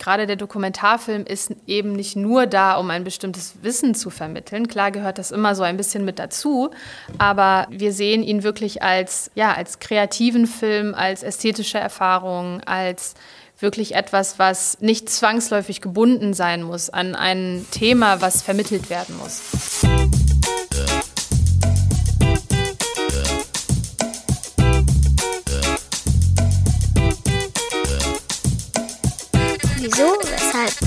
gerade der Dokumentarfilm ist eben nicht nur da, um ein bestimmtes Wissen zu vermitteln. Klar gehört das immer so ein bisschen mit dazu, aber wir sehen ihn wirklich als, ja, als kreativen Film, als ästhetische Erfahrung, als wirklich etwas, was nicht zwangsläufig gebunden sein muss an ein Thema, was vermittelt werden muss.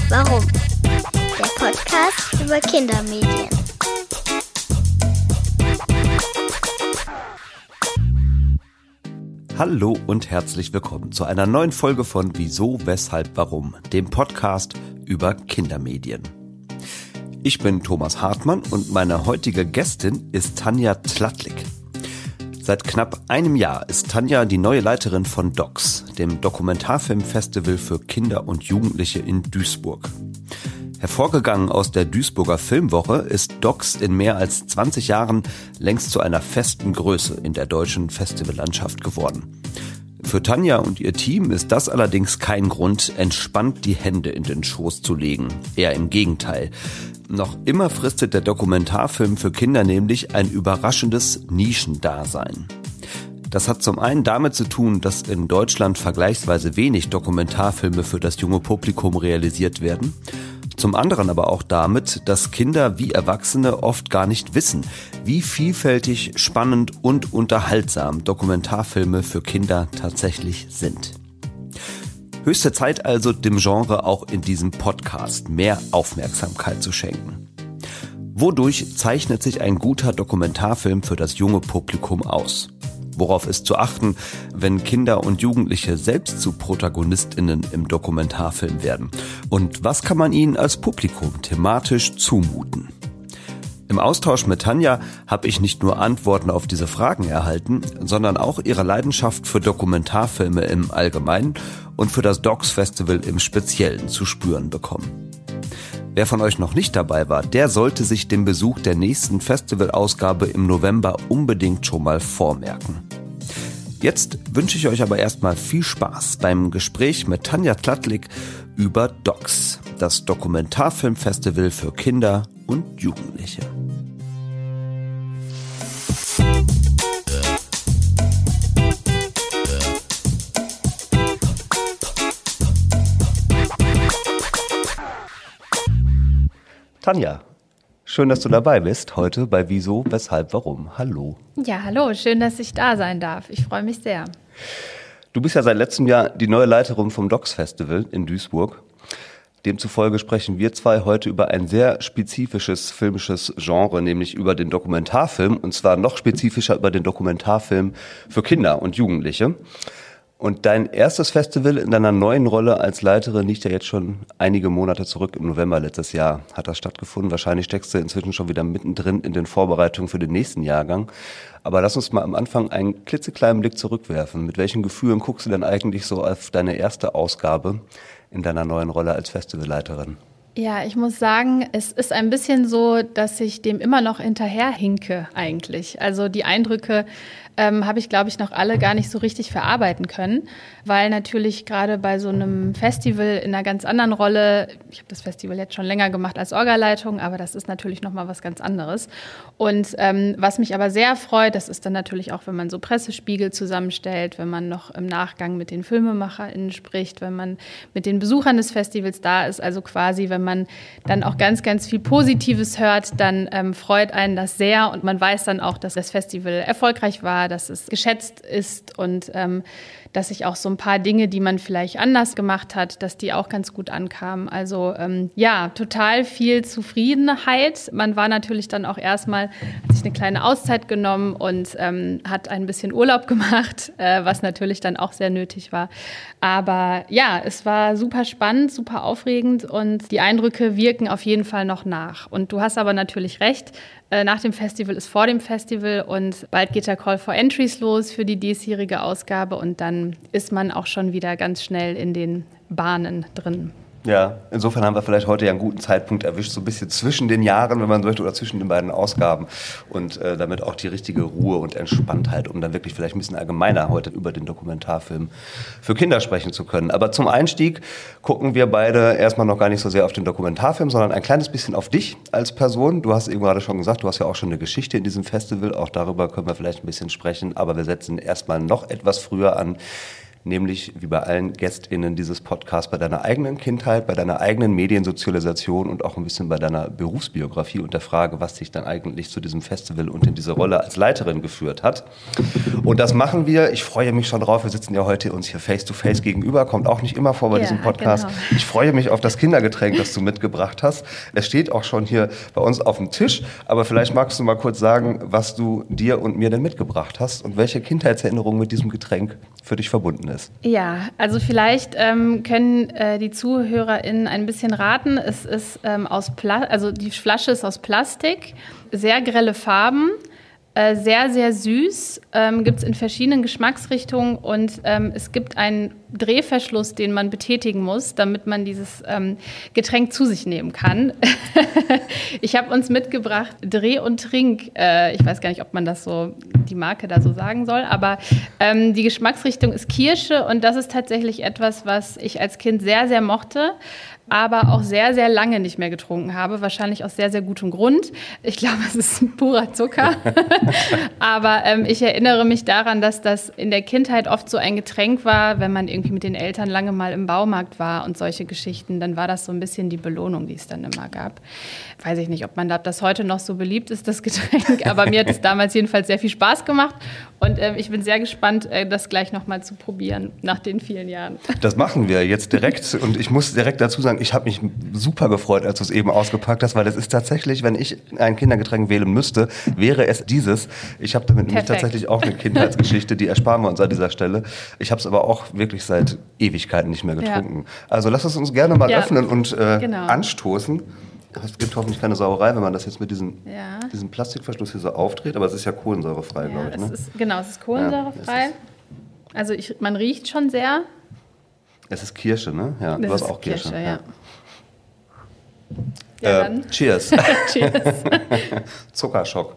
Warum? Der Podcast über Kindermedien. Hallo und herzlich willkommen zu einer neuen Folge von Wieso, weshalb, warum, dem Podcast über Kindermedien. Ich bin Thomas Hartmann und meine heutige Gästin ist Tanja Tlatlik. Seit knapp einem Jahr ist Tanja die neue Leiterin von DOCS, dem Dokumentarfilmfestival für Kinder und Jugendliche in Duisburg. Hervorgegangen aus der Duisburger Filmwoche ist Docs in mehr als 20 Jahren längst zu einer festen Größe in der deutschen Festivallandschaft geworden. Für Tanja und ihr Team ist das allerdings kein Grund, entspannt die Hände in den Schoß zu legen. Eher im Gegenteil. Noch immer fristet der Dokumentarfilm für Kinder nämlich ein überraschendes Nischendasein. Das hat zum einen damit zu tun, dass in Deutschland vergleichsweise wenig Dokumentarfilme für das junge Publikum realisiert werden zum anderen aber auch damit, dass Kinder wie Erwachsene oft gar nicht wissen, wie vielfältig, spannend und unterhaltsam Dokumentarfilme für Kinder tatsächlich sind. Höchste Zeit also, dem Genre auch in diesem Podcast mehr Aufmerksamkeit zu schenken. Wodurch zeichnet sich ein guter Dokumentarfilm für das junge Publikum aus? Worauf ist zu achten, wenn Kinder und Jugendliche selbst zu Protagonistinnen im Dokumentarfilm werden? Und was kann man ihnen als Publikum thematisch zumuten? Im Austausch mit Tanja habe ich nicht nur Antworten auf diese Fragen erhalten, sondern auch ihre Leidenschaft für Dokumentarfilme im Allgemeinen und für das Docs Festival im Speziellen zu spüren bekommen. Wer von euch noch nicht dabei war, der sollte sich den Besuch der nächsten Festivalausgabe im November unbedingt schon mal vormerken. Jetzt wünsche ich euch aber erstmal viel Spaß beim Gespräch mit Tanja Tlatlik über Docs, das Dokumentarfilmfestival für Kinder und Jugendliche. Tanja, schön, dass du dabei bist heute bei Wieso, Weshalb, Warum. Hallo. Ja, hallo, schön, dass ich da sein darf. Ich freue mich sehr. Du bist ja seit letztem Jahr die neue Leiterin vom Docs Festival in Duisburg. Demzufolge sprechen wir zwei heute über ein sehr spezifisches filmisches Genre, nämlich über den Dokumentarfilm und zwar noch spezifischer über den Dokumentarfilm für Kinder und Jugendliche. Und dein erstes Festival in deiner neuen Rolle als Leiterin liegt ja jetzt schon einige Monate zurück. Im November letztes Jahr hat das stattgefunden. Wahrscheinlich steckst du inzwischen schon wieder mittendrin in den Vorbereitungen für den nächsten Jahrgang. Aber lass uns mal am Anfang einen klitzekleinen Blick zurückwerfen. Mit welchen Gefühlen guckst du denn eigentlich so auf deine erste Ausgabe in deiner neuen Rolle als Festivalleiterin? Ja, ich muss sagen, es ist ein bisschen so, dass ich dem immer noch hinterherhinke eigentlich. Also die Eindrücke ähm, habe ich, glaube ich, noch alle gar nicht so richtig verarbeiten können, weil natürlich gerade bei so einem Festival in einer ganz anderen Rolle, ich habe das Festival jetzt schon länger gemacht als Orgaleitung, aber das ist natürlich noch mal was ganz anderes. Und ähm, was mich aber sehr freut, das ist dann natürlich auch, wenn man so Pressespiegel zusammenstellt, wenn man noch im Nachgang mit den FilmemacherInnen spricht, wenn man mit den Besuchern des Festivals da ist, also quasi, wenn man dann auch ganz, ganz viel Positives hört, dann ähm, freut einen das sehr und man weiß dann auch, dass das Festival erfolgreich war, dass es geschätzt ist und ähm, dass sich auch so ein paar Dinge, die man vielleicht anders gemacht hat, dass die auch ganz gut ankamen. Also ähm, ja, total viel Zufriedenheit. Man war natürlich dann auch erstmal, hat sich eine kleine Auszeit genommen und ähm, hat ein bisschen Urlaub gemacht, äh, was natürlich dann auch sehr nötig war. Aber ja, es war super spannend, super aufregend und die Eindrücke wirken auf jeden Fall noch nach. Und du hast aber natürlich recht, nach dem Festival ist vor dem Festival und bald geht der Call for Entries los für die diesjährige Ausgabe und dann ist man auch schon wieder ganz schnell in den Bahnen drin. Ja, insofern haben wir vielleicht heute ja einen guten Zeitpunkt erwischt, so ein bisschen zwischen den Jahren, wenn man möchte, oder zwischen den beiden Ausgaben. Und äh, damit auch die richtige Ruhe und Entspanntheit, um dann wirklich vielleicht ein bisschen allgemeiner heute über den Dokumentarfilm für Kinder sprechen zu können. Aber zum Einstieg gucken wir beide erstmal noch gar nicht so sehr auf den Dokumentarfilm, sondern ein kleines bisschen auf dich als Person. Du hast eben gerade schon gesagt, du hast ja auch schon eine Geschichte in diesem Festival, auch darüber können wir vielleicht ein bisschen sprechen, aber wir setzen erstmal noch etwas früher an nämlich wie bei allen GästInnen dieses Podcasts bei deiner eigenen Kindheit, bei deiner eigenen Mediensozialisation und auch ein bisschen bei deiner Berufsbiografie und der Frage, was dich dann eigentlich zu diesem Festival und in diese Rolle als Leiterin geführt hat. Und das machen wir. Ich freue mich schon drauf. Wir sitzen ja heute uns hier face to face gegenüber. Kommt auch nicht immer vor bei ja, diesem Podcast. Genau. Ich freue mich auf das Kindergetränk, das du mitgebracht hast. Es steht auch schon hier bei uns auf dem Tisch. Aber vielleicht magst du mal kurz sagen, was du dir und mir denn mitgebracht hast und welche Kindheitserinnerung mit diesem Getränk für dich verbunden ist. Ja, also vielleicht ähm, können äh, die ZuhörerInnen ein bisschen raten. Es ist ähm, aus Pla also die Flasche ist aus Plastik, sehr grelle Farben. Äh, sehr, sehr süß, ähm, gibt es in verschiedenen Geschmacksrichtungen und ähm, es gibt einen Drehverschluss, den man betätigen muss, damit man dieses ähm, Getränk zu sich nehmen kann. ich habe uns mitgebracht Dreh und Trink. Äh, ich weiß gar nicht, ob man das so, die Marke da so sagen soll, aber ähm, die Geschmacksrichtung ist Kirsche und das ist tatsächlich etwas, was ich als Kind sehr, sehr mochte aber auch sehr, sehr lange nicht mehr getrunken habe. Wahrscheinlich aus sehr, sehr gutem Grund. Ich glaube, es ist purer Zucker. aber ähm, ich erinnere mich daran, dass das in der Kindheit oft so ein Getränk war, wenn man irgendwie mit den Eltern lange mal im Baumarkt war und solche Geschichten, dann war das so ein bisschen die Belohnung, die es dann immer gab. Weiß ich nicht, ob man das heute noch so beliebt ist, das Getränk, aber mir hat es damals jedenfalls sehr viel Spaß gemacht und äh, ich bin sehr gespannt, äh, das gleich nochmal zu probieren nach den vielen Jahren. Das machen wir jetzt direkt und ich muss direkt dazu sagen, ich habe mich super gefreut, als du es eben ausgepackt hast, weil das ist tatsächlich, wenn ich ein Kindergetränk wählen müsste, wäre es dieses. Ich habe damit nämlich tatsächlich auch eine Kindheitsgeschichte, die ersparen wir uns an dieser Stelle. Ich habe es aber auch wirklich seit Ewigkeiten nicht mehr getrunken. Ja. Also lass es uns gerne mal ja. öffnen und äh, genau. anstoßen. Es gibt hoffentlich keine Sauerei, wenn man das jetzt mit diesem, ja. diesem Plastikverschluss hier so aufdreht, aber es ist ja kohlensäurefrei, glaube ich. Ne? Ist, genau, es ist kohlensäurefrei. also ich, man riecht schon sehr. Es ist Kirsche, ne? Ja, das du hast auch Kirsche. Kirsche ja. ja. Äh, cheers. cheers. Zuckerschock.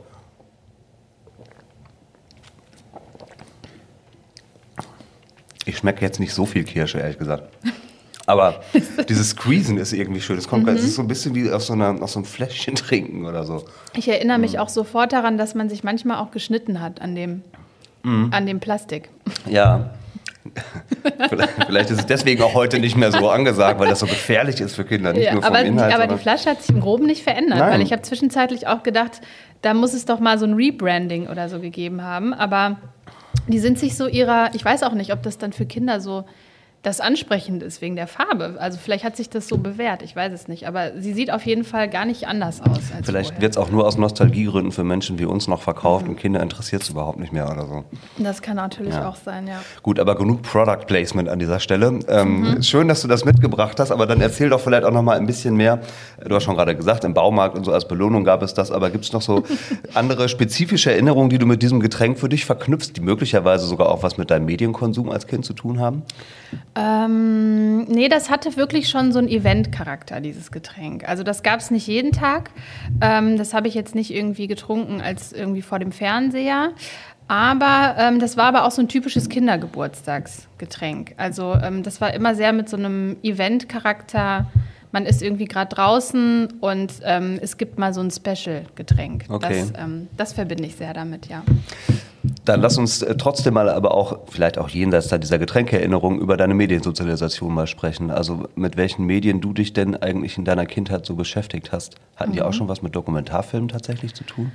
Ich schmecke jetzt nicht so viel Kirsche, ehrlich gesagt. Aber dieses Squeezen ist irgendwie schön. Es, kommt, mhm. es ist so ein bisschen wie aus so, einer, aus so einem Fläschchen trinken oder so. Ich erinnere mich mhm. auch sofort daran, dass man sich manchmal auch geschnitten hat an dem, mhm. an dem Plastik. Ja, Vielleicht ist es deswegen auch heute nicht mehr so angesagt, weil das so gefährlich ist für Kinder, nicht ja, nur vom aber, Inhalt. Aber die Flasche hat sich im Groben nicht verändert, Nein. weil ich habe zwischenzeitlich auch gedacht, da muss es doch mal so ein Rebranding oder so gegeben haben. Aber die sind sich so ihrer, ich weiß auch nicht, ob das dann für Kinder so das ansprechend ist wegen der Farbe. Also vielleicht hat sich das so bewährt, ich weiß es nicht. Aber sie sieht auf jeden Fall gar nicht anders aus. vielleicht wird es auch nur aus Nostalgiegründen für Menschen wie uns noch verkauft mhm. und Kinder interessiert es überhaupt nicht mehr oder so. Das kann natürlich ja. auch sein, ja. Gut, aber genug Product Placement an dieser Stelle. Ähm, mhm. Schön, dass du das mitgebracht hast, aber dann erzähl doch vielleicht auch noch mal ein bisschen mehr. Du hast schon gerade gesagt, im Baumarkt und so als Belohnung gab es das, aber gibt es noch so andere spezifische Erinnerungen, die du mit diesem Getränk für dich verknüpfst, die möglicherweise sogar auch was mit deinem Medienkonsum als Kind zu tun haben? Ähm, nee, das hatte wirklich schon so einen Event-Charakter, dieses Getränk. Also das gab es nicht jeden Tag. Ähm, das habe ich jetzt nicht irgendwie getrunken als irgendwie vor dem Fernseher. Aber ähm, das war aber auch so ein typisches Kindergeburtstagsgetränk. Also ähm, das war immer sehr mit so einem Event-Charakter. Man ist irgendwie gerade draußen und ähm, es gibt mal so ein Special-Getränk. Okay. Das, ähm, das verbinde ich sehr damit, ja. Dann lass uns äh, trotzdem mal aber auch, vielleicht auch jenseits dieser Getränkeerinnerung, über deine Mediensozialisation mal sprechen. Also mit welchen Medien du dich denn eigentlich in deiner Kindheit so beschäftigt hast. Hatten mhm. die auch schon was mit Dokumentarfilmen tatsächlich zu tun?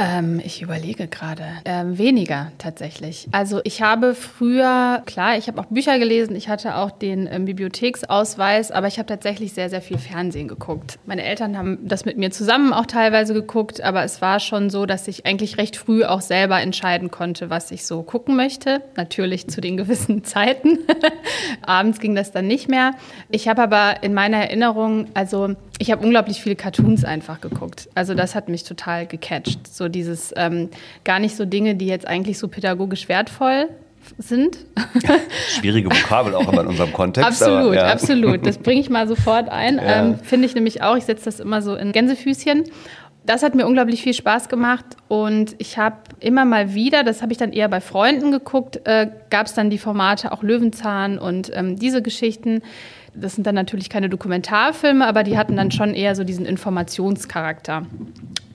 Ähm, ich überlege gerade. Ähm, weniger tatsächlich. Also ich habe früher, klar, ich habe auch Bücher gelesen, ich hatte auch den ähm, Bibliotheksausweis, aber ich habe tatsächlich sehr, sehr viel Fernsehen geguckt. Meine Eltern haben das mit mir zusammen auch teilweise geguckt, aber es war schon so, dass ich eigentlich recht früh auch selber entscheiden konnte, was ich so gucken möchte. Natürlich zu den gewissen Zeiten. Abends ging das dann nicht mehr. Ich habe aber in meiner Erinnerung, also ich habe unglaublich viele Cartoons einfach geguckt. Also das hat mich total gecatcht. So dieses ähm, gar nicht so Dinge, die jetzt eigentlich so pädagogisch wertvoll sind. Schwierige Vokabel auch immer in unserem Kontext. Absolut, aber, ja. absolut. Das bringe ich mal sofort ein. Ja. Ähm, Finde ich nämlich auch. Ich setze das immer so in Gänsefüßchen. Das hat mir unglaublich viel Spaß gemacht und ich habe immer mal wieder, das habe ich dann eher bei Freunden geguckt, äh, gab es dann die Formate auch Löwenzahn und ähm, diese Geschichten. Das sind dann natürlich keine Dokumentarfilme, aber die hatten dann schon eher so diesen Informationscharakter.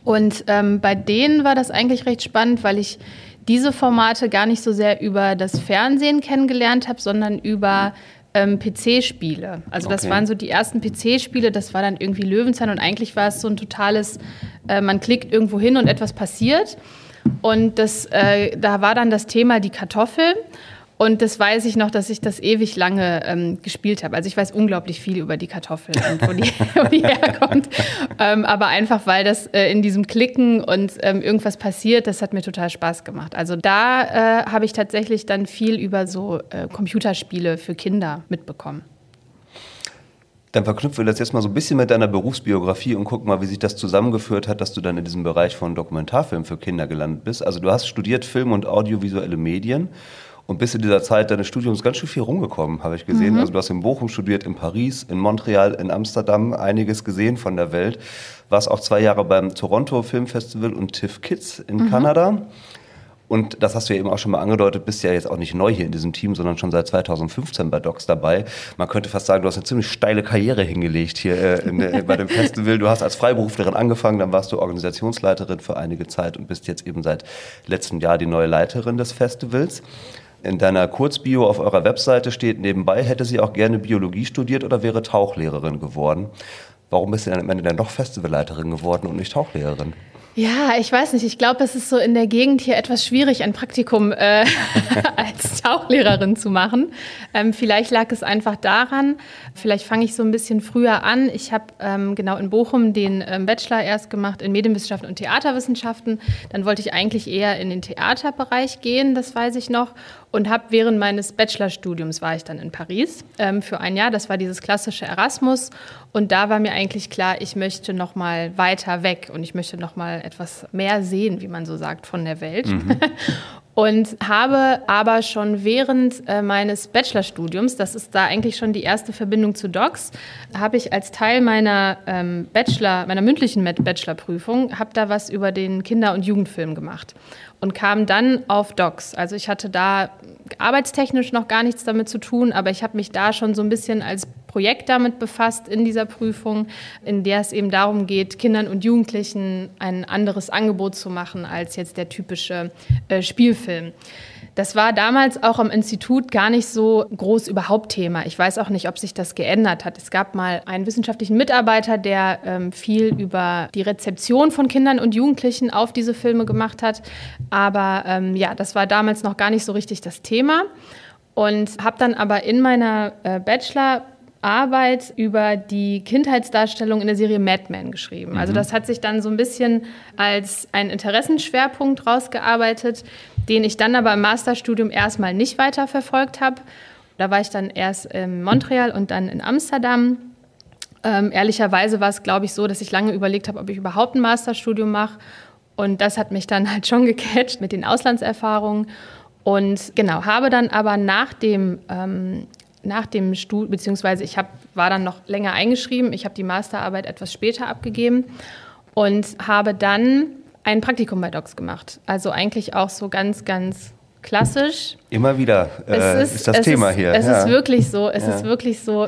Und ähm, bei denen war das eigentlich recht spannend, weil ich diese Formate gar nicht so sehr über das Fernsehen kennengelernt habe, sondern über ähm, PC-Spiele. Also das okay. waren so die ersten PC-Spiele, das war dann irgendwie Löwenzahn und eigentlich war es so ein totales, äh, man klickt irgendwo hin und etwas passiert. Und das, äh, da war dann das Thema die Kartoffel. Und das weiß ich noch, dass ich das ewig lange ähm, gespielt habe. Also ich weiß unglaublich viel über die Kartoffel und wo die, wo die herkommt. Ähm, aber einfach, weil das äh, in diesem Klicken und ähm, irgendwas passiert, das hat mir total Spaß gemacht. Also da äh, habe ich tatsächlich dann viel über so äh, Computerspiele für Kinder mitbekommen. Dann verknüpfen wir das jetzt mal so ein bisschen mit deiner Berufsbiografie und gucken mal, wie sich das zusammengeführt hat, dass du dann in diesem Bereich von Dokumentarfilm für Kinder gelandet bist. Also du hast studiert Film und audiovisuelle Medien und bist in dieser Zeit deines Studiums ganz schön viel rumgekommen, habe ich gesehen. Mhm. Also du hast in Bochum studiert, in Paris, in Montreal, in Amsterdam, einiges gesehen von der Welt. Warst auch zwei Jahre beim Toronto Film Festival und TIFF Kids in mhm. Kanada. Und das hast du ja eben auch schon mal angedeutet, bist ja jetzt auch nicht neu hier in diesem Team, sondern schon seit 2015 bei Docs dabei. Man könnte fast sagen, du hast eine ziemlich steile Karriere hingelegt hier äh, in, äh, bei dem Festival. Du hast als Freiberuflerin angefangen, dann warst du Organisationsleiterin für einige Zeit und bist jetzt eben seit letztem Jahr die neue Leiterin des Festivals. In deiner Kurzbio auf eurer Webseite steht nebenbei, hätte sie auch gerne Biologie studiert oder wäre Tauchlehrerin geworden. Warum bist du dann am Ende dann doch Festivalleiterin geworden und nicht Tauchlehrerin? Ja, ich weiß nicht. Ich glaube, es ist so in der Gegend hier etwas schwierig, ein Praktikum äh, als Tauchlehrerin zu machen. Ähm, vielleicht lag es einfach daran. Vielleicht fange ich so ein bisschen früher an. Ich habe ähm, genau in Bochum den ähm, Bachelor erst gemacht in Medienwissenschaften und Theaterwissenschaften. Dann wollte ich eigentlich eher in den Theaterbereich gehen, das weiß ich noch. Und habe während meines Bachelorstudiums war ich dann in Paris ähm, für ein Jahr. Das war dieses klassische Erasmus. Und da war mir eigentlich klar, ich möchte noch mal weiter weg und ich möchte noch mal etwas mehr sehen, wie man so sagt, von der Welt. Mhm. und habe aber schon während äh, meines Bachelorstudiums, das ist da eigentlich schon die erste Verbindung zu Docs, habe ich als Teil meiner ähm, Bachelor, meiner mündlichen Bachelorprüfung, habe da was über den Kinder- und Jugendfilm gemacht und kam dann auf Docs. Also ich hatte da arbeitstechnisch noch gar nichts damit zu tun, aber ich habe mich da schon so ein bisschen als Projekt damit befasst in dieser Prüfung, in der es eben darum geht, Kindern und Jugendlichen ein anderes Angebot zu machen als jetzt der typische äh, Spielfilm. Das war damals auch am Institut gar nicht so groß überhaupt Thema. Ich weiß auch nicht, ob sich das geändert hat. Es gab mal einen wissenschaftlichen Mitarbeiter, der ähm, viel über die Rezeption von Kindern und Jugendlichen auf diese Filme gemacht hat. Aber ähm, ja, das war damals noch gar nicht so richtig das Thema. Und habe dann aber in meiner äh, Bachelor Arbeit über die Kindheitsdarstellung in der Serie Mad Men geschrieben. Also mhm. Also das hat sich dann so ein bisschen als ein Interessenschwerpunkt rausgearbeitet, den ich dann aber im Masterstudium erstmal nicht weiter verfolgt habe. Da war ich dann erst in Montreal und dann in Amsterdam. Ähm, ehrlicherweise war es, glaube ich, so, dass ich lange überlegt habe, ob ich überhaupt ein Masterstudium mache. Und das hat mich dann halt schon gecatcht mit den Auslandserfahrungen. Und genau, habe dann aber nach dem ähm, nach dem Studium, beziehungsweise ich hab, war dann noch länger eingeschrieben, ich habe die Masterarbeit etwas später abgegeben und habe dann ein Praktikum bei Docs gemacht. Also eigentlich auch so ganz, ganz klassisch. Immer wieder äh, ist, ist, das Thema ist, hier. Es ja. ist wirklich so, es ja. ist wirklich so.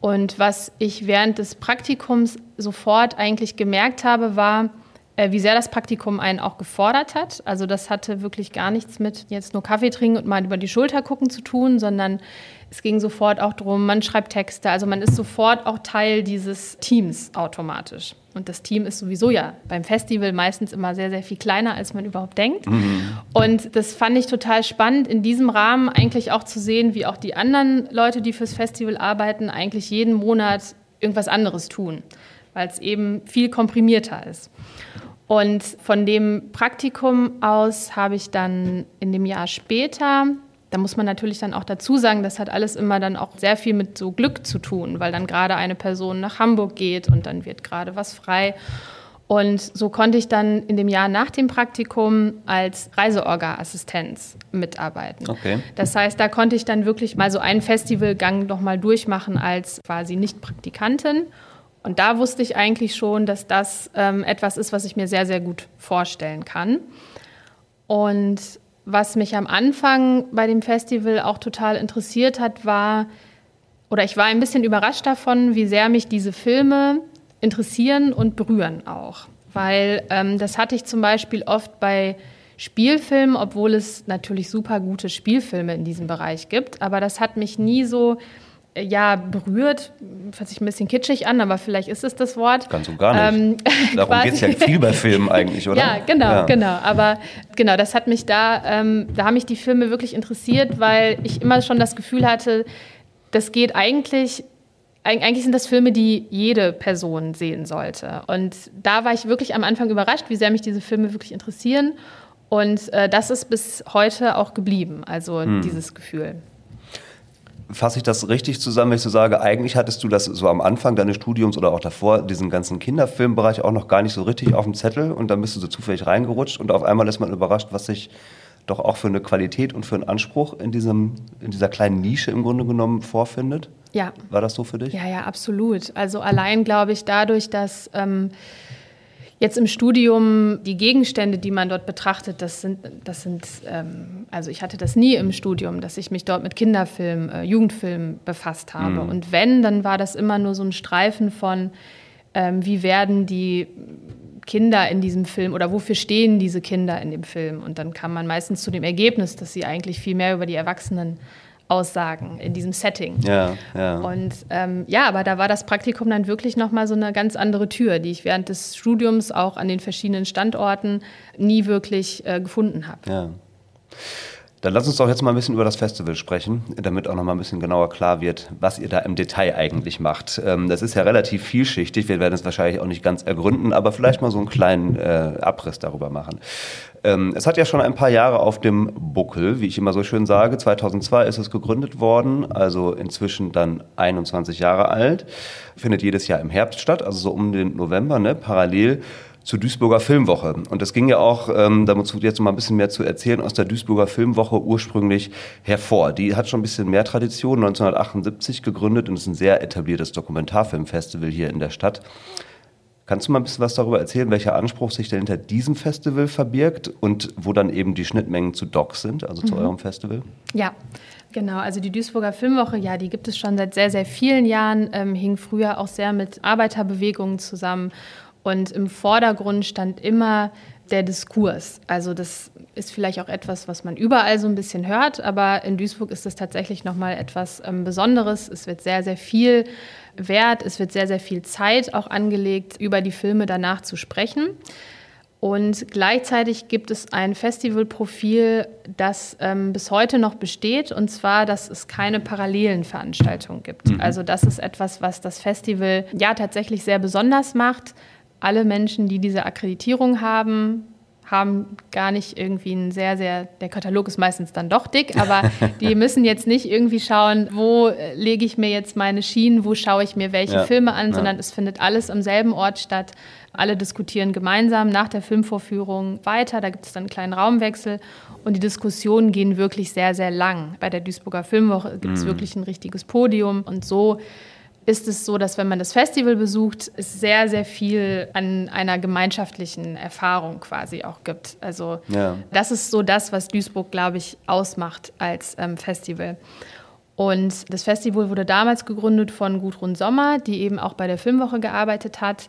Und was ich während des Praktikums sofort eigentlich gemerkt habe, war, äh, wie sehr das Praktikum einen auch gefordert hat. Also das hatte wirklich gar nichts mit jetzt nur Kaffee trinken und mal über die Schulter gucken zu tun, sondern es ging sofort auch darum, man schreibt Texte, also man ist sofort auch Teil dieses Teams automatisch. Und das Team ist sowieso ja beim Festival meistens immer sehr, sehr viel kleiner, als man überhaupt denkt. Mhm. Und das fand ich total spannend, in diesem Rahmen eigentlich auch zu sehen, wie auch die anderen Leute, die fürs Festival arbeiten, eigentlich jeden Monat irgendwas anderes tun, weil es eben viel komprimierter ist. Und von dem Praktikum aus habe ich dann in dem Jahr später da muss man natürlich dann auch dazu sagen, das hat alles immer dann auch sehr viel mit so Glück zu tun, weil dann gerade eine Person nach Hamburg geht und dann wird gerade was frei. Und so konnte ich dann in dem Jahr nach dem Praktikum als Reiseorga-Assistenz mitarbeiten. Okay. Das heißt, da konnte ich dann wirklich mal so einen Festivalgang noch mal durchmachen als quasi Nicht-Praktikantin. Und da wusste ich eigentlich schon, dass das ähm, etwas ist, was ich mir sehr, sehr gut vorstellen kann. Und was mich am Anfang bei dem Festival auch total interessiert hat, war, oder ich war ein bisschen überrascht davon, wie sehr mich diese Filme interessieren und berühren auch. Weil ähm, das hatte ich zum Beispiel oft bei Spielfilmen, obwohl es natürlich super gute Spielfilme in diesem Bereich gibt. Aber das hat mich nie so ja, berührt, hört sich ein bisschen kitschig an, aber vielleicht ist es das Wort. Ganz und gar nicht. Ähm, Darum geht es ja viel bei Filmen eigentlich, oder? Ja, genau, ja. genau. Aber genau, das hat mich da, ähm, da haben mich die Filme wirklich interessiert, weil ich immer schon das Gefühl hatte, das geht eigentlich eigentlich sind das Filme, die jede Person sehen sollte. Und da war ich wirklich am Anfang überrascht, wie sehr mich diese Filme wirklich interessieren. Und äh, das ist bis heute auch geblieben, also hm. dieses Gefühl. Fasse ich das richtig zusammen, wenn ich so sage, eigentlich hattest du das so am Anfang deines Studiums oder auch davor, diesen ganzen Kinderfilmbereich auch noch gar nicht so richtig auf dem Zettel und dann bist du so zufällig reingerutscht und auf einmal ist man überrascht, was sich doch auch für eine Qualität und für einen Anspruch in, diesem, in dieser kleinen Nische im Grunde genommen vorfindet? Ja. War das so für dich? Ja, ja, absolut. Also allein glaube ich dadurch, dass ähm, jetzt im Studium die Gegenstände, die man dort betrachtet, das sind, das sind ähm, also ich hatte das nie im Studium, dass ich mich dort mit Kinderfilm, äh, Jugendfilm befasst habe. Mhm. Und wenn, dann war das immer nur so ein Streifen von, ähm, wie werden die Kinder in diesem Film oder wofür stehen diese Kinder in dem Film? Und dann kam man meistens zu dem Ergebnis, dass sie eigentlich viel mehr über die Erwachsenen aussagen in diesem Setting. Ja, ja. Und ähm, ja, aber da war das Praktikum dann wirklich nochmal so eine ganz andere Tür, die ich während des Studiums auch an den verschiedenen Standorten nie wirklich äh, gefunden habe. Ja. Dann lass uns doch jetzt mal ein bisschen über das Festival sprechen, damit auch noch mal ein bisschen genauer klar wird, was ihr da im Detail eigentlich macht. Ähm, das ist ja relativ vielschichtig, wir werden es wahrscheinlich auch nicht ganz ergründen, aber vielleicht mal so einen kleinen äh, Abriss darüber machen. Ähm, es hat ja schon ein paar Jahre auf dem Buckel, wie ich immer so schön sage. 2002 ist es gegründet worden, also inzwischen dann 21 Jahre alt. Findet jedes Jahr im Herbst statt, also so um den November, ne, parallel zur Duisburger Filmwoche. Und das ging ja auch, ähm, da muss jetzt noch mal ein bisschen mehr zu erzählen, aus der Duisburger Filmwoche ursprünglich hervor. Die hat schon ein bisschen mehr Tradition, 1978 gegründet und ist ein sehr etabliertes Dokumentarfilmfestival hier in der Stadt. Kannst du mal ein bisschen was darüber erzählen, welcher Anspruch sich denn hinter diesem Festival verbirgt und wo dann eben die Schnittmengen zu Doc sind, also zu mhm. eurem Festival? Ja, genau. Also die Duisburger Filmwoche, ja, die gibt es schon seit sehr, sehr vielen Jahren, ähm, hing früher auch sehr mit Arbeiterbewegungen zusammen und im Vordergrund stand immer der Diskurs. Also das ist vielleicht auch etwas, was man überall so ein bisschen hört, aber in Duisburg ist das tatsächlich nochmal etwas ähm, Besonderes. Es wird sehr, sehr viel Wert, es wird sehr, sehr viel Zeit auch angelegt, über die Filme danach zu sprechen. Und gleichzeitig gibt es ein Festivalprofil, das ähm, bis heute noch besteht, und zwar, dass es keine parallelen Veranstaltungen gibt. Mhm. Also das ist etwas, was das Festival ja tatsächlich sehr besonders macht alle Menschen, die diese Akkreditierung haben, haben gar nicht irgendwie ein sehr, sehr, der Katalog ist meistens dann doch dick, aber die müssen jetzt nicht irgendwie schauen, wo lege ich mir jetzt meine Schienen, wo schaue ich mir welche ja, Filme an, ja. sondern es findet alles am selben Ort statt. Alle diskutieren gemeinsam nach der Filmvorführung weiter, da gibt es dann einen kleinen Raumwechsel und die Diskussionen gehen wirklich sehr, sehr lang. Bei der Duisburger Filmwoche gibt es mhm. wirklich ein richtiges Podium und so ist es so, dass wenn man das Festival besucht, es sehr, sehr viel an einer gemeinschaftlichen Erfahrung quasi auch gibt. Also ja. das ist so das, was Duisburg, glaube ich, ausmacht als ähm, Festival. Und das Festival wurde damals gegründet von Gudrun Sommer, die eben auch bei der Filmwoche gearbeitet hat.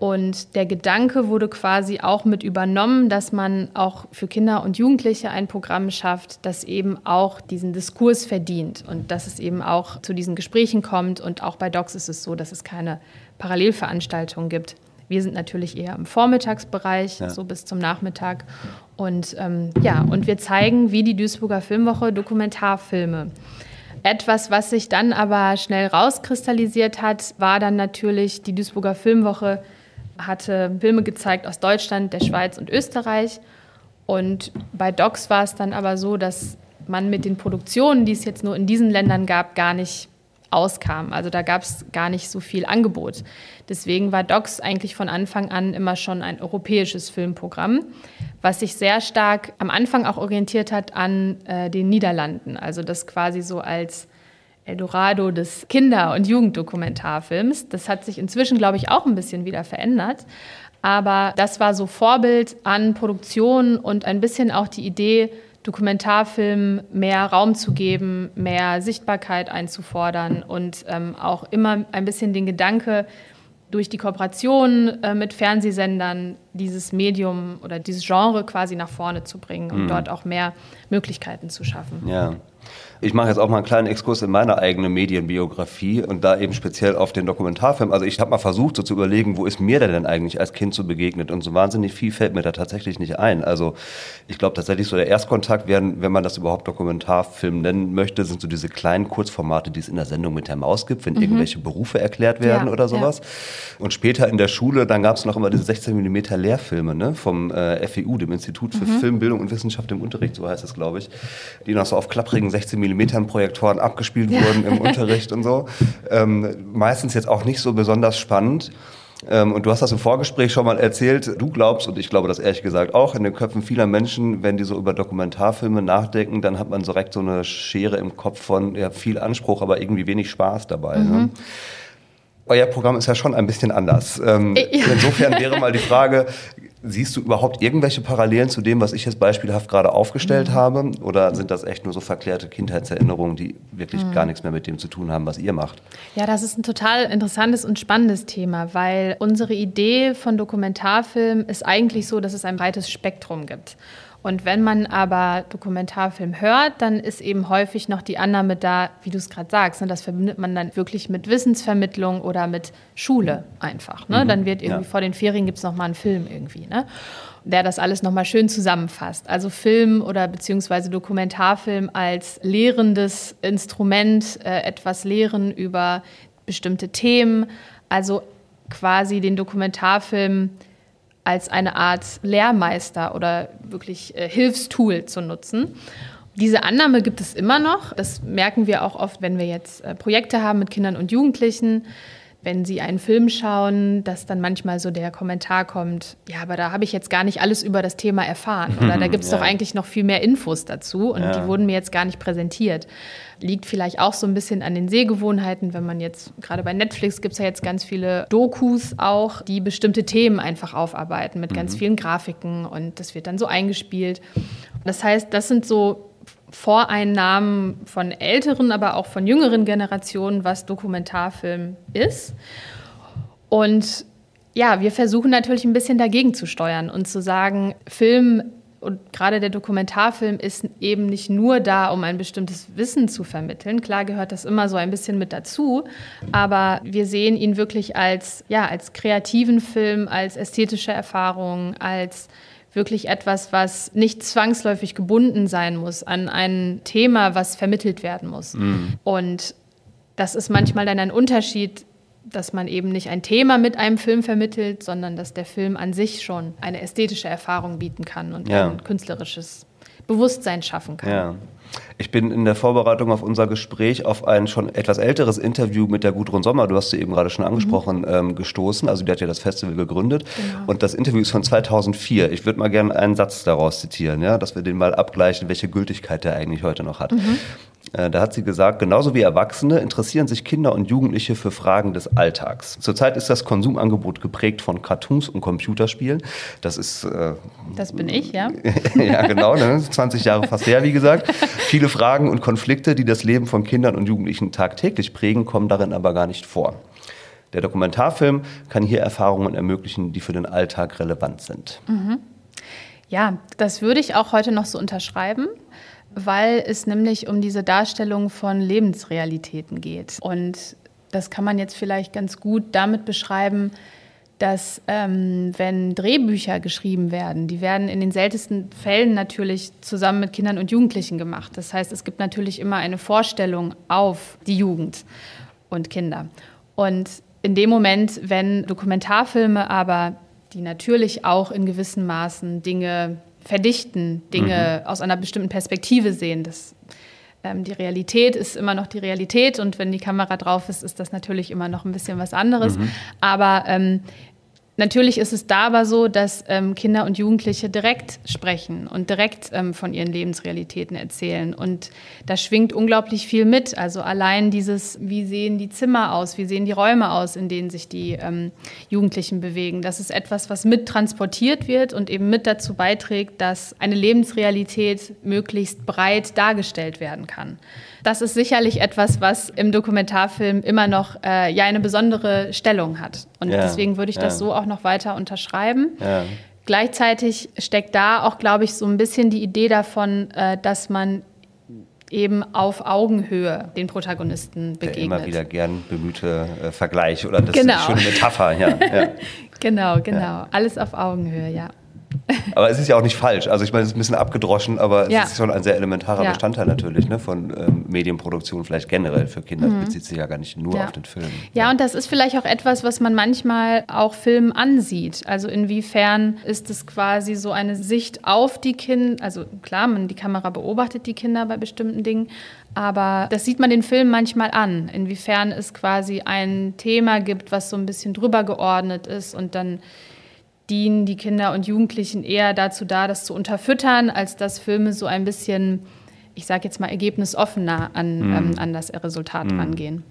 Und der Gedanke wurde quasi auch mit übernommen, dass man auch für Kinder und Jugendliche ein Programm schafft, das eben auch diesen Diskurs verdient und dass es eben auch zu diesen Gesprächen kommt. Und auch bei Docs ist es so, dass es keine Parallelveranstaltungen gibt. Wir sind natürlich eher im Vormittagsbereich, ja. so bis zum Nachmittag. Und ähm, ja, und wir zeigen, wie die Duisburger Filmwoche, Dokumentarfilme. Etwas, was sich dann aber schnell rauskristallisiert hat, war dann natürlich die Duisburger Filmwoche hatte Filme gezeigt aus Deutschland, der Schweiz und Österreich. Und bei Docs war es dann aber so, dass man mit den Produktionen, die es jetzt nur in diesen Ländern gab, gar nicht auskam. Also da gab es gar nicht so viel Angebot. Deswegen war Docs eigentlich von Anfang an immer schon ein europäisches Filmprogramm, was sich sehr stark am Anfang auch orientiert hat an äh, den Niederlanden. Also das quasi so als Eldorado des Kinder- und Jugenddokumentarfilms. Das hat sich inzwischen, glaube ich, auch ein bisschen wieder verändert. Aber das war so Vorbild an Produktion und ein bisschen auch die Idee, Dokumentarfilmen mehr Raum zu geben, mehr Sichtbarkeit einzufordern und ähm, auch immer ein bisschen den Gedanke, durch die Kooperation äh, mit Fernsehsendern dieses Medium oder dieses Genre quasi nach vorne zu bringen und mhm. dort auch mehr Möglichkeiten zu schaffen. Ja. Ich mache jetzt auch mal einen kleinen Exkurs in meine eigene Medienbiografie und da eben speziell auf den Dokumentarfilm. Also ich habe mal versucht, so zu überlegen, wo ist mir der denn eigentlich als Kind so begegnet? Und so wahnsinnig viel fällt mir da tatsächlich nicht ein. Also ich glaube tatsächlich so der Erstkontakt, werden, wenn man das überhaupt Dokumentarfilm nennen möchte, sind so diese kleinen Kurzformate, die es in der Sendung mit der Maus gibt, wenn mhm. irgendwelche Berufe erklärt werden ja, oder sowas. Ja. Und später in der Schule, dann gab es noch immer diese 16 mm Lehrfilme ne, vom äh, FEU, dem Institut für mhm. Filmbildung und Wissenschaft im Unterricht, so heißt es, glaube ich, die noch so auf klapprigen 16 mm Millimetern-Projektoren abgespielt wurden im Unterricht und so. Ähm, meistens jetzt auch nicht so besonders spannend. Ähm, und du hast das im Vorgespräch schon mal erzählt. Du glaubst, und ich glaube das ehrlich gesagt auch, in den Köpfen vieler Menschen, wenn die so über Dokumentarfilme nachdenken, dann hat man direkt so eine Schere im Kopf von ja, viel Anspruch, aber irgendwie wenig Spaß dabei. Ne? Mhm. Ne? Euer Programm ist ja schon ein bisschen anders. Ähm, ja. Insofern wäre mal die Frage, Siehst du überhaupt irgendwelche Parallelen zu dem, was ich jetzt beispielhaft gerade aufgestellt mhm. habe? Oder sind das echt nur so verklärte Kindheitserinnerungen, die wirklich mhm. gar nichts mehr mit dem zu tun haben, was ihr macht? Ja, das ist ein total interessantes und spannendes Thema, weil unsere Idee von Dokumentarfilm ist eigentlich so, dass es ein breites Spektrum gibt. Und wenn man aber Dokumentarfilm hört, dann ist eben häufig noch die Annahme da, wie du es gerade sagst, ne, das verbindet man dann wirklich mit Wissensvermittlung oder mit Schule einfach. Ne? Mhm, dann wird irgendwie ja. vor den Ferien gibt es nochmal einen Film irgendwie, ne? der das alles nochmal schön zusammenfasst. Also Film oder beziehungsweise Dokumentarfilm als lehrendes Instrument, äh, etwas lehren über bestimmte Themen, also quasi den Dokumentarfilm als eine Art Lehrmeister oder wirklich äh, Hilfstool zu nutzen. Diese Annahme gibt es immer noch. Das merken wir auch oft, wenn wir jetzt äh, Projekte haben mit Kindern und Jugendlichen wenn sie einen Film schauen, dass dann manchmal so der Kommentar kommt, ja, aber da habe ich jetzt gar nicht alles über das Thema erfahren. Oder da gibt es ja. doch eigentlich noch viel mehr Infos dazu und ja. die wurden mir jetzt gar nicht präsentiert. Liegt vielleicht auch so ein bisschen an den Sehgewohnheiten, wenn man jetzt, gerade bei Netflix gibt es ja jetzt ganz viele Dokus auch, die bestimmte Themen einfach aufarbeiten mit mhm. ganz vielen Grafiken und das wird dann so eingespielt. Das heißt, das sind so Voreinnahmen von älteren, aber auch von jüngeren Generationen, was Dokumentarfilm ist. Und ja, wir versuchen natürlich ein bisschen dagegen zu steuern und zu sagen, Film und gerade der Dokumentarfilm ist eben nicht nur da, um ein bestimmtes Wissen zu vermitteln. Klar gehört das immer so ein bisschen mit dazu, aber wir sehen ihn wirklich als, ja, als kreativen Film, als ästhetische Erfahrung, als wirklich etwas, was nicht zwangsläufig gebunden sein muss an ein Thema, was vermittelt werden muss. Mhm. Und das ist manchmal dann ein Unterschied, dass man eben nicht ein Thema mit einem Film vermittelt, sondern dass der Film an sich schon eine ästhetische Erfahrung bieten kann und ja. ein künstlerisches Bewusstsein schaffen kann. Ja. Ich bin in der Vorbereitung auf unser Gespräch auf ein schon etwas älteres Interview mit der Gudrun Sommer, du hast sie eben gerade schon angesprochen, mhm. ähm, gestoßen. Also die hat ja das Festival gegründet. Genau. Und das Interview ist von 2004. Ich würde mal gerne einen Satz daraus zitieren, ja, dass wir den mal abgleichen, welche Gültigkeit der eigentlich heute noch hat. Mhm. Äh, da hat sie gesagt, genauso wie Erwachsene interessieren sich Kinder und Jugendliche für Fragen des Alltags. Zurzeit ist das Konsumangebot geprägt von Cartoons und Computerspielen. Das ist. Äh, das bin ich, ja. ja, genau, ne? 20 Jahre fast her, wie gesagt. Viele Fragen und Konflikte, die das Leben von Kindern und Jugendlichen tagtäglich prägen, kommen darin aber gar nicht vor. Der Dokumentarfilm kann hier Erfahrungen ermöglichen, die für den Alltag relevant sind. Mhm. Ja, das würde ich auch heute noch so unterschreiben weil es nämlich um diese Darstellung von Lebensrealitäten geht. Und das kann man jetzt vielleicht ganz gut damit beschreiben, dass ähm, wenn Drehbücher geschrieben werden, die werden in den seltensten Fällen natürlich zusammen mit Kindern und Jugendlichen gemacht. Das heißt, es gibt natürlich immer eine Vorstellung auf die Jugend und Kinder. Und in dem Moment, wenn Dokumentarfilme aber, die natürlich auch in gewissen Maßen Dinge verdichten, Dinge mhm. aus einer bestimmten Perspektive sehen. Das ähm, die Realität ist immer noch die Realität und wenn die Kamera drauf ist, ist das natürlich immer noch ein bisschen was anderes. Mhm. Aber ähm, Natürlich ist es da aber so, dass ähm, Kinder und Jugendliche direkt sprechen und direkt ähm, von ihren Lebensrealitäten erzählen. Und da schwingt unglaublich viel mit. Also allein dieses, wie sehen die Zimmer aus, wie sehen die Räume aus, in denen sich die ähm, Jugendlichen bewegen. Das ist etwas, was mit transportiert wird und eben mit dazu beiträgt, dass eine Lebensrealität möglichst breit dargestellt werden kann. Das ist sicherlich etwas, was im Dokumentarfilm immer noch äh, ja eine besondere Stellung hat. Und ja, deswegen würde ich ja. das so auch noch weiter unterschreiben. Ja. Gleichzeitig steckt da auch, glaube ich, so ein bisschen die Idee davon, äh, dass man eben auf Augenhöhe den Protagonisten begegnet. Der immer wieder gern bemühte äh, Vergleich oder das genau. ist eine schöne Metapher. Ja, ja. genau, genau. Alles auf Augenhöhe, ja. Aber es ist ja auch nicht falsch. Also ich meine, es ist ein bisschen abgedroschen, aber es ja. ist schon ein sehr elementarer ja. Bestandteil natürlich ne, von ähm, Medienproduktion, vielleicht generell für Kinder. Mhm. Das bezieht sich ja gar nicht nur ja. auf den Film. Ja, und das ist vielleicht auch etwas, was man manchmal auch Filmen ansieht. Also inwiefern ist es quasi so eine Sicht auf die Kinder, also klar, man, die Kamera beobachtet die Kinder bei bestimmten Dingen, aber das sieht man den Film manchmal an, inwiefern es quasi ein Thema gibt, was so ein bisschen drüber geordnet ist und dann dienen die Kinder und Jugendlichen eher dazu da, das zu unterfüttern, als dass Filme so ein bisschen, ich sage jetzt mal, ergebnisoffener an, mhm. ähm, an das Resultat mhm. rangehen.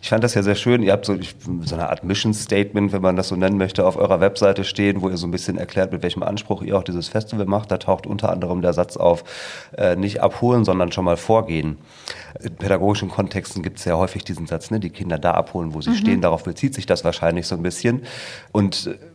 Ich fand das ja sehr schön. Ihr habt so, so eine Art Mission Statement, wenn man das so nennen möchte, auf eurer Webseite stehen, wo ihr so ein bisschen erklärt, mit welchem Anspruch ihr auch dieses Festival macht. Da taucht unter anderem der Satz auf, äh, nicht abholen, sondern schon mal vorgehen. In pädagogischen Kontexten gibt es ja häufig diesen Satz, ne, die Kinder da abholen, wo sie mhm. stehen. Darauf bezieht sich das wahrscheinlich so ein bisschen. Und äh,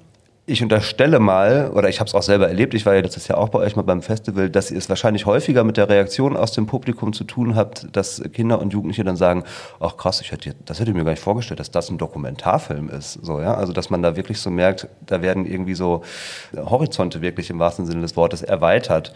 ich unterstelle mal, oder ich habe es auch selber erlebt, ich war ja letztes Jahr auch bei euch mal beim Festival, dass ihr es wahrscheinlich häufiger mit der Reaktion aus dem Publikum zu tun habt, dass Kinder und Jugendliche dann sagen, ach krass, ich hätte, das hätte ich mir gar nicht vorgestellt, dass das ein Dokumentarfilm ist. So, ja? Also dass man da wirklich so merkt, da werden irgendwie so Horizonte wirklich im wahrsten Sinne des Wortes erweitert.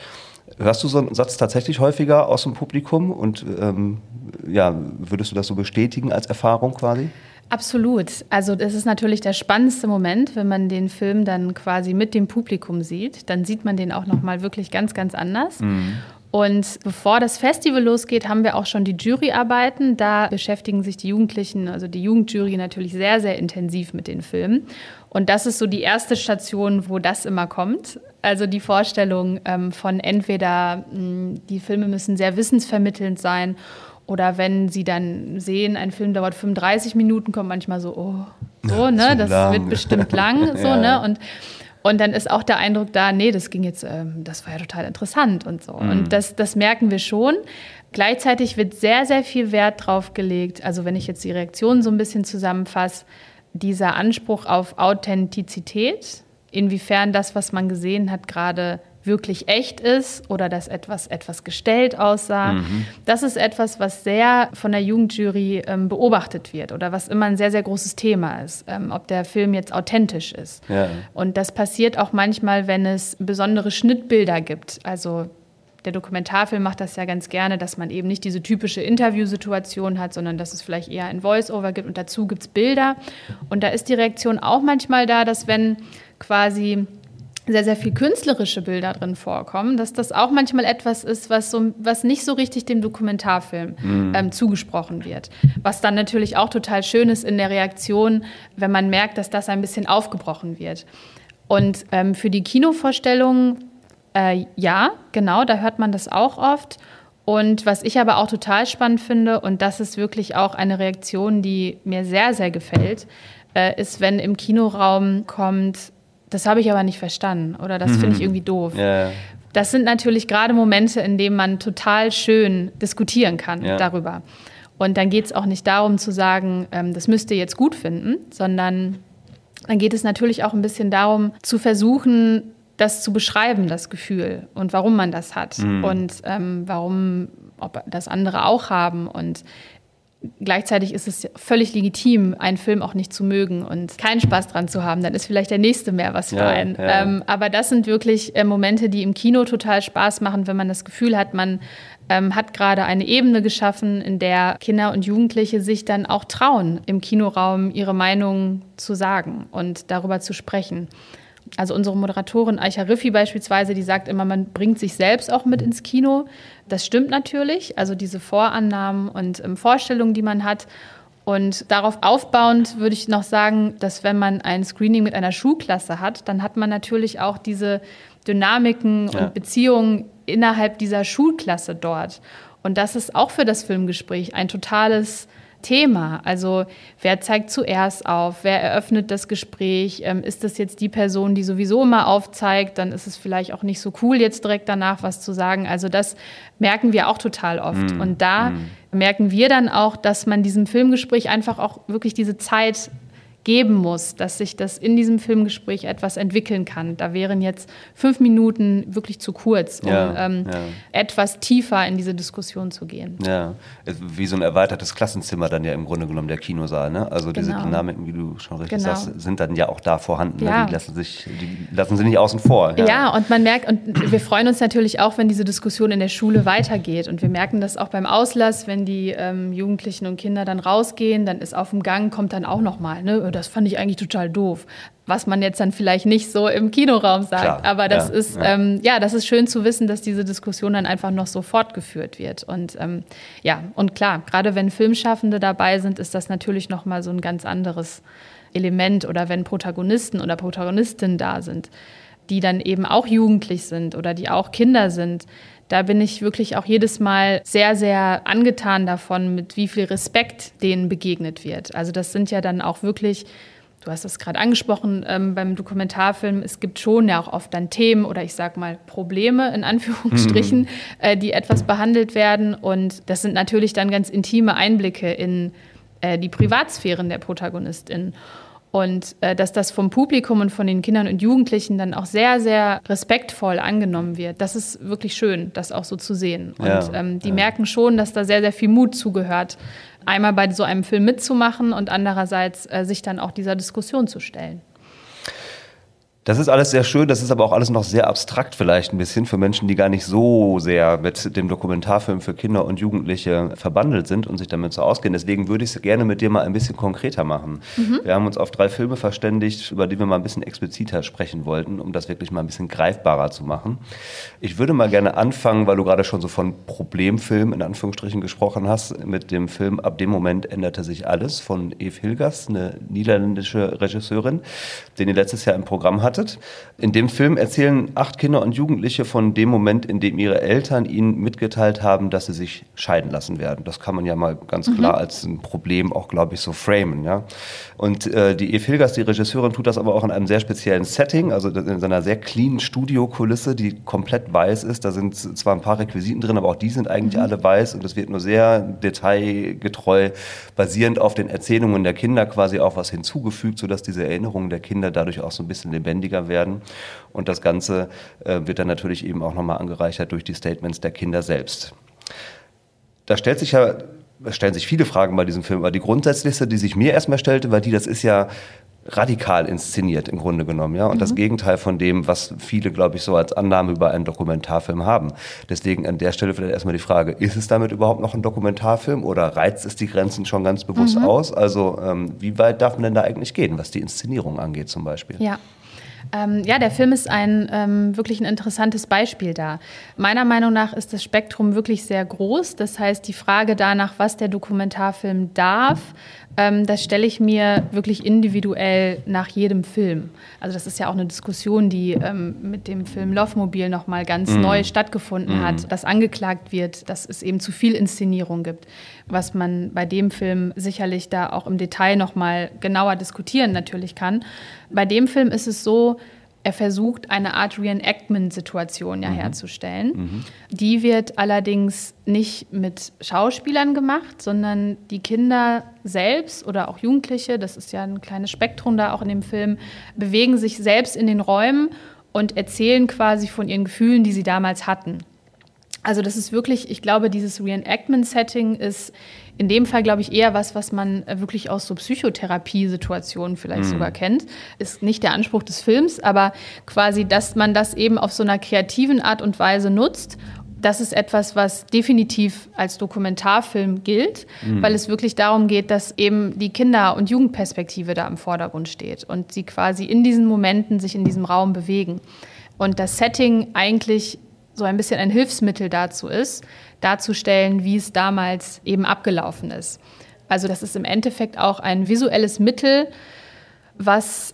Hörst du so einen Satz tatsächlich häufiger aus dem Publikum und ähm, ja, würdest du das so bestätigen als Erfahrung quasi? Absolut. Also das ist natürlich der spannendste Moment, wenn man den Film dann quasi mit dem Publikum sieht. Dann sieht man den auch noch mal wirklich ganz, ganz anders. Mhm. Und bevor das Festival losgeht, haben wir auch schon die Juryarbeiten. Da beschäftigen sich die Jugendlichen, also die Jugendjury natürlich sehr, sehr intensiv mit den Filmen. Und das ist so die erste Station, wo das immer kommt. Also die Vorstellung ähm, von entweder, mh, hm, die Filme müssen sehr wissensvermittelnd sein oder wenn sie dann sehen, ein Film dauert 35 Minuten, kommt manchmal so, oh, so, ja, ne, das lang. wird bestimmt lang, so, ja. ne, und und dann ist auch der Eindruck da, nee, das ging jetzt, ähm, das war ja total interessant und so. Mhm. Und das, das merken wir schon. Gleichzeitig wird sehr, sehr viel Wert drauf gelegt, also wenn ich jetzt die Reaktionen so ein bisschen zusammenfasse, dieser Anspruch auf Authentizität, inwiefern das, was man gesehen hat, gerade wirklich echt ist oder dass etwas etwas gestellt aussah. Mhm. Das ist etwas, was sehr von der Jugendjury ähm, beobachtet wird oder was immer ein sehr, sehr großes Thema ist, ähm, ob der Film jetzt authentisch ist. Ja. Und das passiert auch manchmal, wenn es besondere Schnittbilder gibt. Also der Dokumentarfilm macht das ja ganz gerne, dass man eben nicht diese typische Interviewsituation hat, sondern dass es vielleicht eher ein Voice-Over gibt und dazu gibt es Bilder. Und da ist die Reaktion auch manchmal da, dass wenn quasi sehr, sehr viel künstlerische Bilder drin vorkommen, dass das auch manchmal etwas ist, was, so, was nicht so richtig dem Dokumentarfilm mhm. ähm, zugesprochen wird. Was dann natürlich auch total schön ist in der Reaktion, wenn man merkt, dass das ein bisschen aufgebrochen wird. Und ähm, für die Kinovorstellung, äh, ja, genau, da hört man das auch oft. Und was ich aber auch total spannend finde, und das ist wirklich auch eine Reaktion, die mir sehr, sehr gefällt, äh, ist, wenn im Kinoraum kommt, das habe ich aber nicht verstanden oder das finde ich mhm. irgendwie doof. Ja. Das sind natürlich gerade Momente, in denen man total schön diskutieren kann ja. darüber. Und dann geht es auch nicht darum zu sagen, ähm, das müsst ihr jetzt gut finden, sondern dann geht es natürlich auch ein bisschen darum zu versuchen, das zu beschreiben, das Gefühl und warum man das hat mhm. und ähm, warum ob das andere auch haben und Gleichzeitig ist es völlig legitim, einen Film auch nicht zu mögen und keinen Spaß dran zu haben. Dann ist vielleicht der nächste mehr was für ja, einen. Ja. Ähm, aber das sind wirklich äh, Momente, die im Kino total Spaß machen, wenn man das Gefühl hat, man ähm, hat gerade eine Ebene geschaffen, in der Kinder und Jugendliche sich dann auch trauen, im Kinoraum ihre Meinung zu sagen und darüber zu sprechen. Also unsere Moderatorin Aicha Riffi beispielsweise, die sagt immer, man bringt sich selbst auch mit ins Kino. Das stimmt natürlich, also diese Vorannahmen und ähm, Vorstellungen, die man hat. Und darauf aufbauend würde ich noch sagen, dass wenn man ein Screening mit einer Schulklasse hat, dann hat man natürlich auch diese Dynamiken ja. und Beziehungen innerhalb dieser Schulklasse dort. Und das ist auch für das Filmgespräch ein totales Thema. Also wer zeigt zuerst auf, wer eröffnet das Gespräch, ähm, ist das jetzt die Person, die sowieso immer aufzeigt, dann ist es vielleicht auch nicht so cool, jetzt direkt danach was zu sagen. Also das merken wir auch total oft. Mm. Und da mm. merken wir dann auch, dass man diesem Filmgespräch einfach auch wirklich diese Zeit geben muss, dass sich das in diesem Filmgespräch etwas entwickeln kann. Da wären jetzt fünf Minuten wirklich zu kurz, um ja, ähm, ja. etwas tiefer in diese Diskussion zu gehen. Ja, wie so ein erweitertes Klassenzimmer dann ja im Grunde genommen der Kinosaal. Ne? Also diese genau. Dynamiken, wie du schon richtig genau. sagst, sind dann ja auch da vorhanden. Ne? Ja. Ne? Die, lassen sich, die lassen sie nicht außen vor. Ja. ja, und man merkt, und wir freuen uns natürlich auch, wenn diese Diskussion in der Schule weitergeht. Und wir merken das auch beim Auslass, wenn die ähm, Jugendlichen und Kinder dann rausgehen, dann ist auf dem Gang, kommt dann auch nochmal, ne? Das fand ich eigentlich total doof. Was man jetzt dann vielleicht nicht so im Kinoraum sagt. Klar, aber das ja, ist, ja. Ähm, ja. das ist schön zu wissen, dass diese Diskussion dann einfach noch so fortgeführt wird. Und ähm, ja, und klar, gerade wenn Filmschaffende dabei sind, ist das natürlich nochmal so ein ganz anderes Element oder wenn Protagonisten oder Protagonistinnen da sind, die dann eben auch jugendlich sind oder die auch Kinder sind, da bin ich wirklich auch jedes Mal sehr, sehr angetan davon, mit wie viel Respekt denen begegnet wird. Also das sind ja dann auch wirklich Du hast das gerade angesprochen ähm, beim Dokumentarfilm. Es gibt schon ja auch oft dann Themen oder ich sag mal Probleme in Anführungsstrichen, mhm. äh, die etwas behandelt werden. Und das sind natürlich dann ganz intime Einblicke in äh, die Privatsphären der Protagonistin. Und äh, dass das vom Publikum und von den Kindern und Jugendlichen dann auch sehr, sehr respektvoll angenommen wird. Das ist wirklich schön, das auch so zu sehen. Und ja, ähm, die ja. merken schon, dass da sehr, sehr viel Mut zugehört, einmal bei so einem Film mitzumachen und andererseits äh, sich dann auch dieser Diskussion zu stellen. Das ist alles sehr schön, das ist aber auch alles noch sehr abstrakt vielleicht ein bisschen für Menschen, die gar nicht so sehr mit dem Dokumentarfilm für Kinder und Jugendliche verbandelt sind und sich damit so auskennen. Deswegen würde ich es gerne mit dir mal ein bisschen konkreter machen. Mhm. Wir haben uns auf drei Filme verständigt, über die wir mal ein bisschen expliziter sprechen wollten, um das wirklich mal ein bisschen greifbarer zu machen. Ich würde mal gerne anfangen, weil du gerade schon so von Problemfilm in Anführungsstrichen gesprochen hast, mit dem Film Ab dem Moment änderte sich alles von Eve Hilgers, eine niederländische Regisseurin, den ihr letztes Jahr im Programm hat hattet. In dem Film erzählen acht Kinder und Jugendliche von dem Moment, in dem ihre Eltern ihnen mitgeteilt haben, dass sie sich scheiden lassen werden. Das kann man ja mal ganz mhm. klar als ein Problem auch, glaube ich, so framen. Ja? Und äh, die Eve Hilgers, die Regisseurin, tut das aber auch in einem sehr speziellen Setting, also in seiner sehr cleanen Studiokulisse, die komplett weiß ist. Da sind zwar ein paar Requisiten drin, aber auch die sind eigentlich mhm. alle weiß und es wird nur sehr detailgetreu, basierend auf den Erzählungen der Kinder quasi auch was hinzugefügt, sodass diese Erinnerungen der Kinder dadurch auch so ein bisschen lebendig lebendiger werden. Und das Ganze äh, wird dann natürlich eben auch nochmal angereichert durch die Statements der Kinder selbst. Da stellt sich ja es stellen sich viele Fragen bei diesem Film, aber die grundsätzlichste, die sich mir erstmal stellte, war die, das ist ja radikal inszeniert im Grunde genommen, ja, und mhm. das Gegenteil von dem, was viele, glaube ich, so als Annahme über einen Dokumentarfilm haben. Deswegen an der Stelle vielleicht erstmal die Frage, ist es damit überhaupt noch ein Dokumentarfilm oder reizt es die Grenzen schon ganz bewusst mhm. aus? Also ähm, wie weit darf man denn da eigentlich gehen, was die Inszenierung angeht zum Beispiel? Ja. Ähm, ja, der Film ist ein ähm, wirklich ein interessantes Beispiel da. Meiner Meinung nach ist das Spektrum wirklich sehr groß. Das heißt, die Frage danach, was der Dokumentarfilm darf, ähm, das stelle ich mir wirklich individuell nach jedem Film. Also das ist ja auch eine Diskussion, die ähm, mit dem Film Lovemobil nochmal ganz mm. neu stattgefunden mm. hat, dass angeklagt wird, dass es eben zu viel Inszenierung gibt, was man bei dem Film sicherlich da auch im Detail nochmal genauer diskutieren natürlich kann. Bei dem Film ist es so, er versucht, eine Art Reenactment-Situation ja mhm. herzustellen. Mhm. Die wird allerdings nicht mit Schauspielern gemacht, sondern die Kinder selbst oder auch Jugendliche, das ist ja ein kleines Spektrum da auch in dem Film, bewegen sich selbst in den Räumen und erzählen quasi von ihren Gefühlen, die sie damals hatten. Also das ist wirklich, ich glaube, dieses Reenactment-Setting ist in dem Fall, glaube ich, eher was, was man äh, wirklich aus so Psychotherapie-Situationen vielleicht mhm. sogar kennt. Ist nicht der Anspruch des Films, aber quasi, dass man das eben auf so einer kreativen Art und Weise nutzt das ist etwas, was definitiv als Dokumentarfilm gilt, mhm. weil es wirklich darum geht, dass eben die Kinder- und Jugendperspektive da im Vordergrund steht und sie quasi in diesen Momenten sich in diesem Raum bewegen. Und das Setting eigentlich so ein bisschen ein Hilfsmittel dazu ist, darzustellen, wie es damals eben abgelaufen ist. Also das ist im Endeffekt auch ein visuelles Mittel, was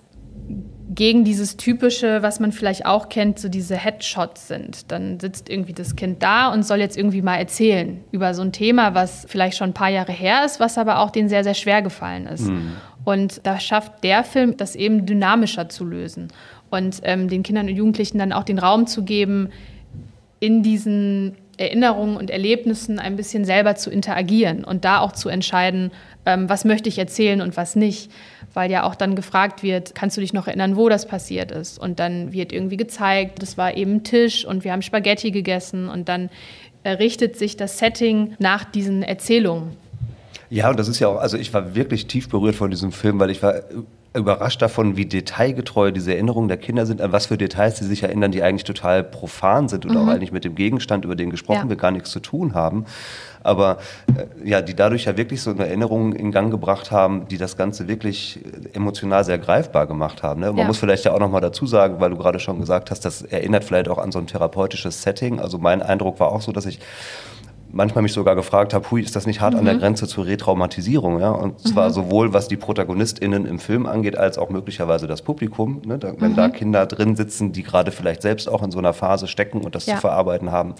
gegen dieses typische, was man vielleicht auch kennt, so diese Headshots sind. Dann sitzt irgendwie das Kind da und soll jetzt irgendwie mal erzählen über so ein Thema, was vielleicht schon ein paar Jahre her ist, was aber auch denen sehr, sehr schwer gefallen ist. Mhm. Und da schafft der Film, das eben dynamischer zu lösen und ähm, den Kindern und Jugendlichen dann auch den Raum zu geben, in diesen Erinnerungen und Erlebnissen ein bisschen selber zu interagieren und da auch zu entscheiden, ähm, was möchte ich erzählen und was nicht. Weil ja auch dann gefragt wird, kannst du dich noch erinnern, wo das passiert ist? Und dann wird irgendwie gezeigt, das war eben Tisch und wir haben Spaghetti gegessen und dann richtet sich das Setting nach diesen Erzählungen. Ja, und das ist ja auch, also ich war wirklich tief berührt von diesem Film, weil ich war überrascht davon, wie detailgetreu diese Erinnerungen der Kinder sind, an was für Details sie sich erinnern, die eigentlich total profan sind oder mhm. auch eigentlich mit dem Gegenstand, über den gesprochen ja. wird, gar nichts zu tun haben. Aber äh, ja, die dadurch ja wirklich so eine Erinnerung in Gang gebracht haben, die das Ganze wirklich emotional sehr greifbar gemacht haben. Ne? Man ja. muss vielleicht ja auch noch mal dazu sagen, weil du gerade schon gesagt hast, das erinnert vielleicht auch an so ein therapeutisches Setting. Also mein Eindruck war auch so, dass ich manchmal mich sogar gefragt habe, hui, ist das nicht hart mhm. an der mhm. Grenze zur Retraumatisierung? Ja? Und mhm. zwar sowohl was die ProtagonistInnen im Film angeht, als auch möglicherweise das Publikum. Ne? Da, wenn mhm. da Kinder drin sitzen, die gerade vielleicht selbst auch in so einer Phase stecken und das ja. zu verarbeiten haben,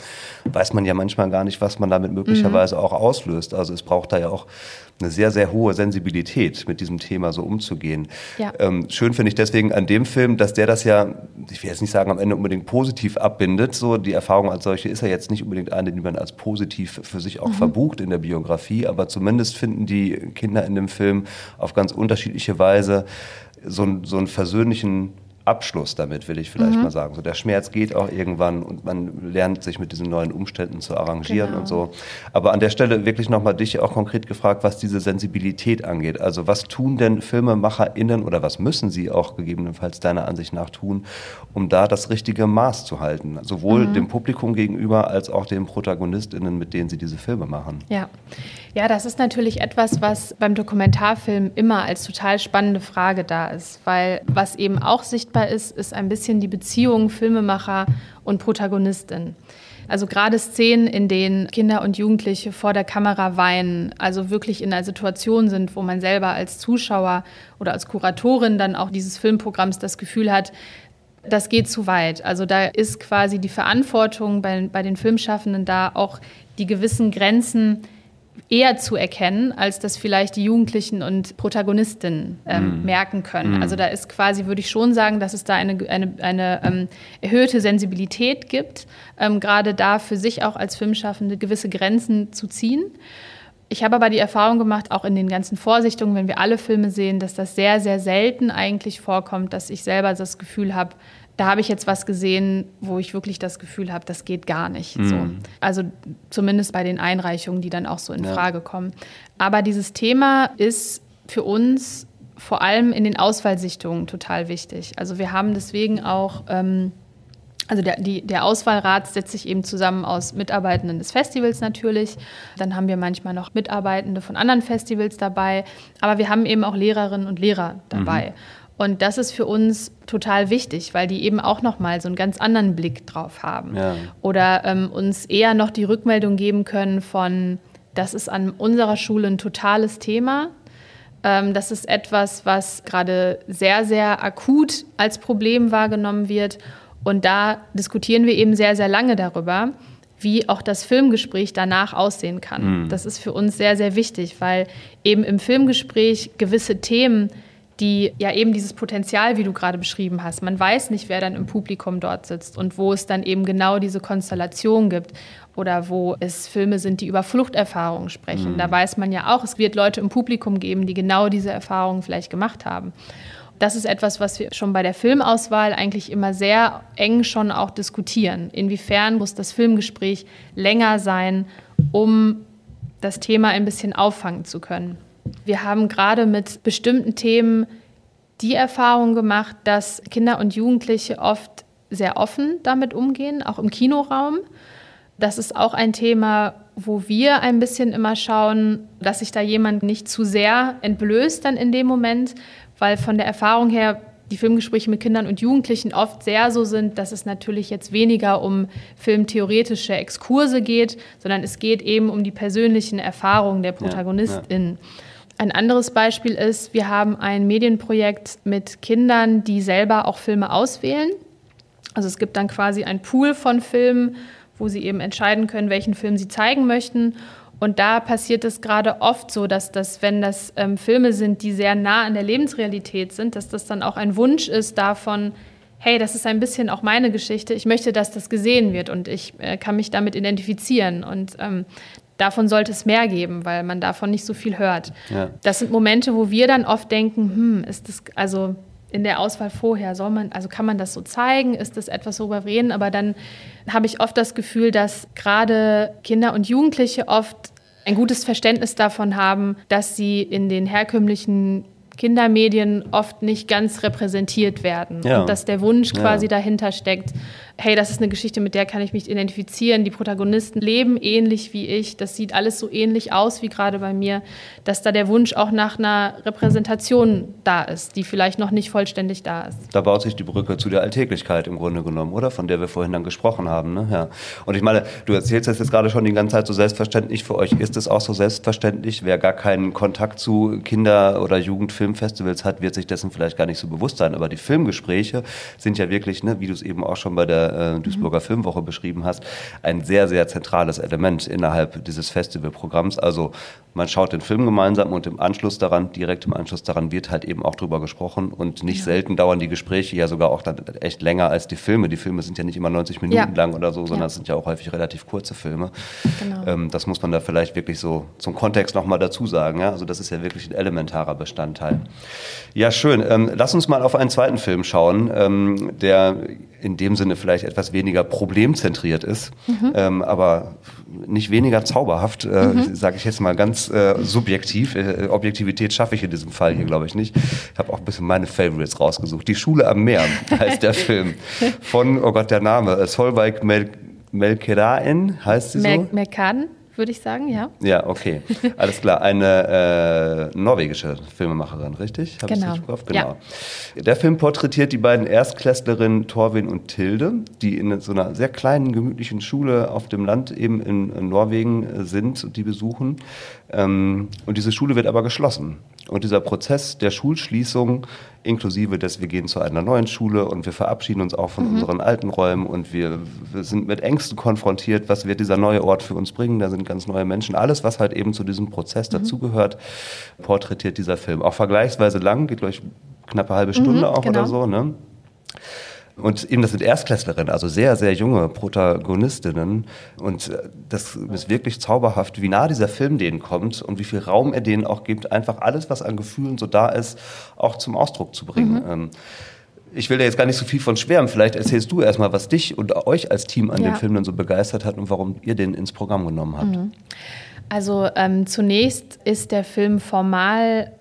weiß man ja manchmal gar nicht, was man damit möglicherweise mhm. auch auslöst. Also es braucht da ja auch eine sehr, sehr hohe Sensibilität, mit diesem Thema so umzugehen. Ja. Ähm, schön finde ich deswegen an dem Film, dass der das ja, ich will jetzt nicht sagen, am Ende unbedingt positiv abbindet. So, die Erfahrung als solche ist ja jetzt nicht unbedingt eine, die man als positiv für sich auch mhm. verbucht in der Biografie, aber zumindest finden die Kinder in dem Film auf ganz unterschiedliche Weise so, so einen versöhnlichen Abschluss damit, will ich vielleicht mhm. mal sagen. So der Schmerz geht auch irgendwann und man lernt sich mit diesen neuen Umständen zu arrangieren genau. und so. Aber an der Stelle wirklich nochmal dich auch konkret gefragt, was diese Sensibilität angeht. Also was tun denn FilmemacherInnen oder was müssen sie auch gegebenenfalls deiner Ansicht nach tun, um da das richtige Maß zu halten? Sowohl mhm. dem Publikum gegenüber als auch den ProtagonistInnen, mit denen sie diese Filme machen. Ja. Ja, das ist natürlich etwas, was beim Dokumentarfilm immer als total spannende Frage da ist, weil was eben auch sichtbar ist, ist ein bisschen die Beziehung Filmemacher und Protagonistin. Also gerade Szenen, in denen Kinder und Jugendliche vor der Kamera weinen, also wirklich in einer Situation sind, wo man selber als Zuschauer oder als Kuratorin dann auch dieses Filmprogramms das Gefühl hat, das geht zu weit. Also da ist quasi die Verantwortung bei, bei den Filmschaffenden da auch die gewissen Grenzen eher zu erkennen, als das vielleicht die Jugendlichen und Protagonistinnen ähm, mm. merken können. Mm. Also da ist quasi, würde ich schon sagen, dass es da eine, eine, eine ähm, erhöhte Sensibilität gibt, ähm, gerade da für sich auch als Filmschaffende gewisse Grenzen zu ziehen. Ich habe aber die Erfahrung gemacht, auch in den ganzen Vorsichtungen, wenn wir alle Filme sehen, dass das sehr, sehr selten eigentlich vorkommt, dass ich selber das Gefühl habe, da habe ich jetzt was gesehen, wo ich wirklich das Gefühl habe, das geht gar nicht. Mhm. So. Also zumindest bei den Einreichungen, die dann auch so in ja. Frage kommen. Aber dieses Thema ist für uns vor allem in den Auswahlsichtungen total wichtig. Also wir haben deswegen auch, ähm, also der, die, der Auswahlrat setzt sich eben zusammen aus Mitarbeitenden des Festivals natürlich. Dann haben wir manchmal noch Mitarbeitende von anderen Festivals dabei. Aber wir haben eben auch Lehrerinnen und Lehrer dabei. Mhm. Und das ist für uns total wichtig, weil die eben auch noch mal so einen ganz anderen Blick drauf haben ja. oder ähm, uns eher noch die Rückmeldung geben können von, das ist an unserer Schule ein totales Thema. Ähm, das ist etwas, was gerade sehr, sehr akut als Problem wahrgenommen wird. Und da diskutieren wir eben sehr, sehr lange darüber, wie auch das Filmgespräch danach aussehen kann. Mhm. Das ist für uns sehr, sehr wichtig, weil eben im Filmgespräch gewisse Themen die ja eben dieses Potenzial, wie du gerade beschrieben hast. Man weiß nicht, wer dann im Publikum dort sitzt und wo es dann eben genau diese Konstellation gibt oder wo es Filme sind, die über Fluchterfahrungen sprechen. Mhm. Da weiß man ja auch, es wird Leute im Publikum geben, die genau diese Erfahrungen vielleicht gemacht haben. Das ist etwas, was wir schon bei der Filmauswahl eigentlich immer sehr eng schon auch diskutieren. Inwiefern muss das Filmgespräch länger sein, um das Thema ein bisschen auffangen zu können? Wir haben gerade mit bestimmten Themen die Erfahrung gemacht, dass Kinder und Jugendliche oft sehr offen damit umgehen, auch im Kinoraum. Das ist auch ein Thema, wo wir ein bisschen immer schauen, dass sich da jemand nicht zu sehr entblößt dann in dem Moment, weil von der Erfahrung her die Filmgespräche mit Kindern und Jugendlichen oft sehr so sind, dass es natürlich jetzt weniger um filmtheoretische Exkurse geht, sondern es geht eben um die persönlichen Erfahrungen der ProtagonistInnen. Ja, ja. Ein anderes Beispiel ist, wir haben ein Medienprojekt mit Kindern, die selber auch Filme auswählen. Also es gibt dann quasi ein Pool von Filmen, wo sie eben entscheiden können, welchen Film sie zeigen möchten. Und da passiert es gerade oft so, dass das, wenn das ähm, Filme sind, die sehr nah an der Lebensrealität sind, dass das dann auch ein Wunsch ist davon, hey, das ist ein bisschen auch meine Geschichte. Ich möchte, dass das gesehen wird und ich äh, kann mich damit identifizieren. Und ähm, davon sollte es mehr geben, weil man davon nicht so viel hört. Ja. Das sind Momente, wo wir dann oft denken, hm, ist das, also in der Auswahl vorher, soll man, also kann man das so zeigen? Ist das etwas, worüber wir reden? Aber dann habe ich oft das Gefühl, dass gerade Kinder und Jugendliche oft ein gutes Verständnis davon haben, dass sie in den herkömmlichen Kindermedien oft nicht ganz repräsentiert werden. Ja. Und dass der Wunsch quasi ja. dahinter steckt, hey, das ist eine Geschichte, mit der kann ich mich identifizieren. Die Protagonisten leben ähnlich wie ich. Das sieht alles so ähnlich aus wie gerade bei mir, dass da der Wunsch auch nach einer Repräsentation da ist, die vielleicht noch nicht vollständig da ist. Da baut sich die Brücke zu der Alltäglichkeit im Grunde genommen, oder? Von der wir vorhin dann gesprochen haben. Ne? Ja. Und ich meine, du erzählst das jetzt gerade schon die ganze Zeit so selbstverständlich. Für euch ist es auch so selbstverständlich. Wer gar keinen Kontakt zu Kinder- oder Jugendfilmfestivals hat, wird sich dessen vielleicht gar nicht so bewusst sein. Aber die Filmgespräche sind ja wirklich, ne, wie du es eben auch schon bei der äh, Duisburger mhm. Filmwoche beschrieben hast, ein sehr, sehr zentrales Element innerhalb dieses Festivalprogramms. Also man schaut den Film gemeinsam und im Anschluss daran, direkt im Anschluss daran wird halt eben auch drüber gesprochen und nicht ja. selten dauern die Gespräche ja sogar auch dann echt länger als die Filme. Die Filme sind ja nicht immer 90 Minuten ja. lang oder so, sondern es sind ja auch häufig relativ kurze Filme. Genau. Ähm, das muss man da vielleicht wirklich so zum Kontext nochmal dazu sagen. Ja? Also das ist ja wirklich ein elementarer Bestandteil. Ja, schön. Ähm, lass uns mal auf einen zweiten Film schauen, ähm, der in dem Sinne vielleicht etwas weniger problemzentriert ist, mhm. ähm, aber nicht weniger zauberhaft, äh, mhm. sage ich jetzt mal ganz äh, subjektiv. Äh, Objektivität schaffe ich in diesem Fall hier, glaube ich, nicht. Ich habe auch ein bisschen meine Favorites rausgesucht. Die Schule am Meer heißt der Film von, oh Gott, der Name, Solveig Mel Melkerain heißt sie so? Melkaden? Würde ich sagen, ja. Ja, okay. Alles klar. Eine äh, norwegische Filmemacherin, richtig? Hab genau. genau. Ja. Der Film porträtiert die beiden Erstklässlerinnen Torwin und Tilde, die in so einer sehr kleinen, gemütlichen Schule auf dem Land eben in, in Norwegen äh, sind und die besuchen. Ähm, und diese Schule wird aber geschlossen. Und dieser Prozess der Schulschließung, inklusive des, wir gehen zu einer neuen Schule und wir verabschieden uns auch von mhm. unseren alten Räumen und wir, wir, sind mit Ängsten konfrontiert, was wird dieser neue Ort für uns bringen, da sind ganz neue Menschen. Alles, was halt eben zu diesem Prozess mhm. dazugehört, porträtiert dieser Film. Auch vergleichsweise lang, geht durch knappe halbe Stunde mhm, auch genau. oder so. Ne? Und eben das sind Erstklässlerinnen, also sehr, sehr junge Protagonistinnen. Und äh, das ist wirklich zauberhaft, wie nah dieser Film denen kommt und wie viel Raum er denen auch gibt, einfach alles, was an Gefühlen so da ist, auch zum Ausdruck zu bringen. Mhm. Ähm, ich will da jetzt gar nicht so viel von schwärmen. Vielleicht erzählst du erstmal, was dich und euch als Team an ja. dem Film dann so begeistert hat und warum ihr den ins Programm genommen habt. Mhm. Also ähm, zunächst ist der Film formal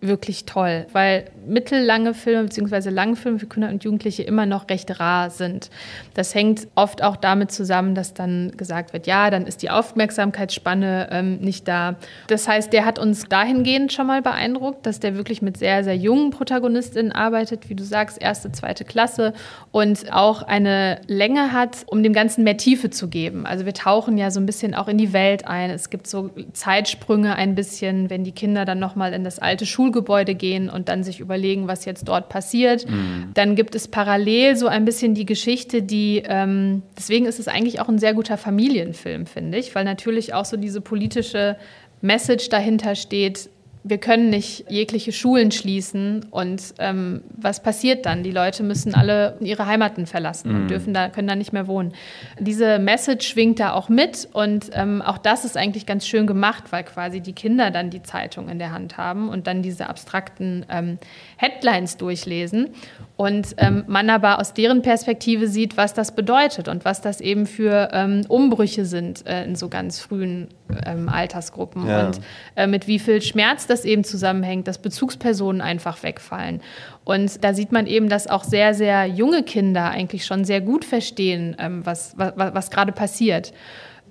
wirklich toll, weil mittellange Filme bzw. lange Filme für Kinder und Jugendliche immer noch recht rar sind. Das hängt oft auch damit zusammen, dass dann gesagt wird, ja, dann ist die Aufmerksamkeitsspanne ähm, nicht da. Das heißt, der hat uns dahingehend schon mal beeindruckt, dass der wirklich mit sehr, sehr jungen Protagonistinnen arbeitet, wie du sagst, erste, zweite Klasse und auch eine Länge hat, um dem Ganzen mehr Tiefe zu geben. Also wir tauchen ja so ein bisschen auch in die Welt ein. Es gibt so Zeitsprünge ein bisschen, wenn die Kinder dann nochmal in das alte Schulgebäude gehen und dann sich über überlegen, was jetzt dort passiert. Mhm. Dann gibt es parallel so ein bisschen die Geschichte, die, ähm, deswegen ist es eigentlich auch ein sehr guter Familienfilm, finde ich, weil natürlich auch so diese politische Message dahinter steht, wir können nicht jegliche Schulen schließen und ähm, was passiert dann? Die Leute müssen alle ihre Heimaten verlassen mhm. und dürfen da, können da nicht mehr wohnen. Diese Message schwingt da auch mit und ähm, auch das ist eigentlich ganz schön gemacht, weil quasi die Kinder dann die Zeitung in der Hand haben und dann diese abstrakten ähm, Headlines durchlesen. Und ähm, man aber aus deren Perspektive sieht, was das bedeutet und was das eben für ähm, Umbrüche sind äh, in so ganz frühen ähm, Altersgruppen Ja. und äh, mit wie viel Schmerz das eben zusammenhängt, dass Bezugspersonen einfach wegfallen. Und da sieht man eben, dass auch sehr, sehr junge Kinder eigentlich schon sehr gut verstehen, ähm, was, was, was gerade passiert.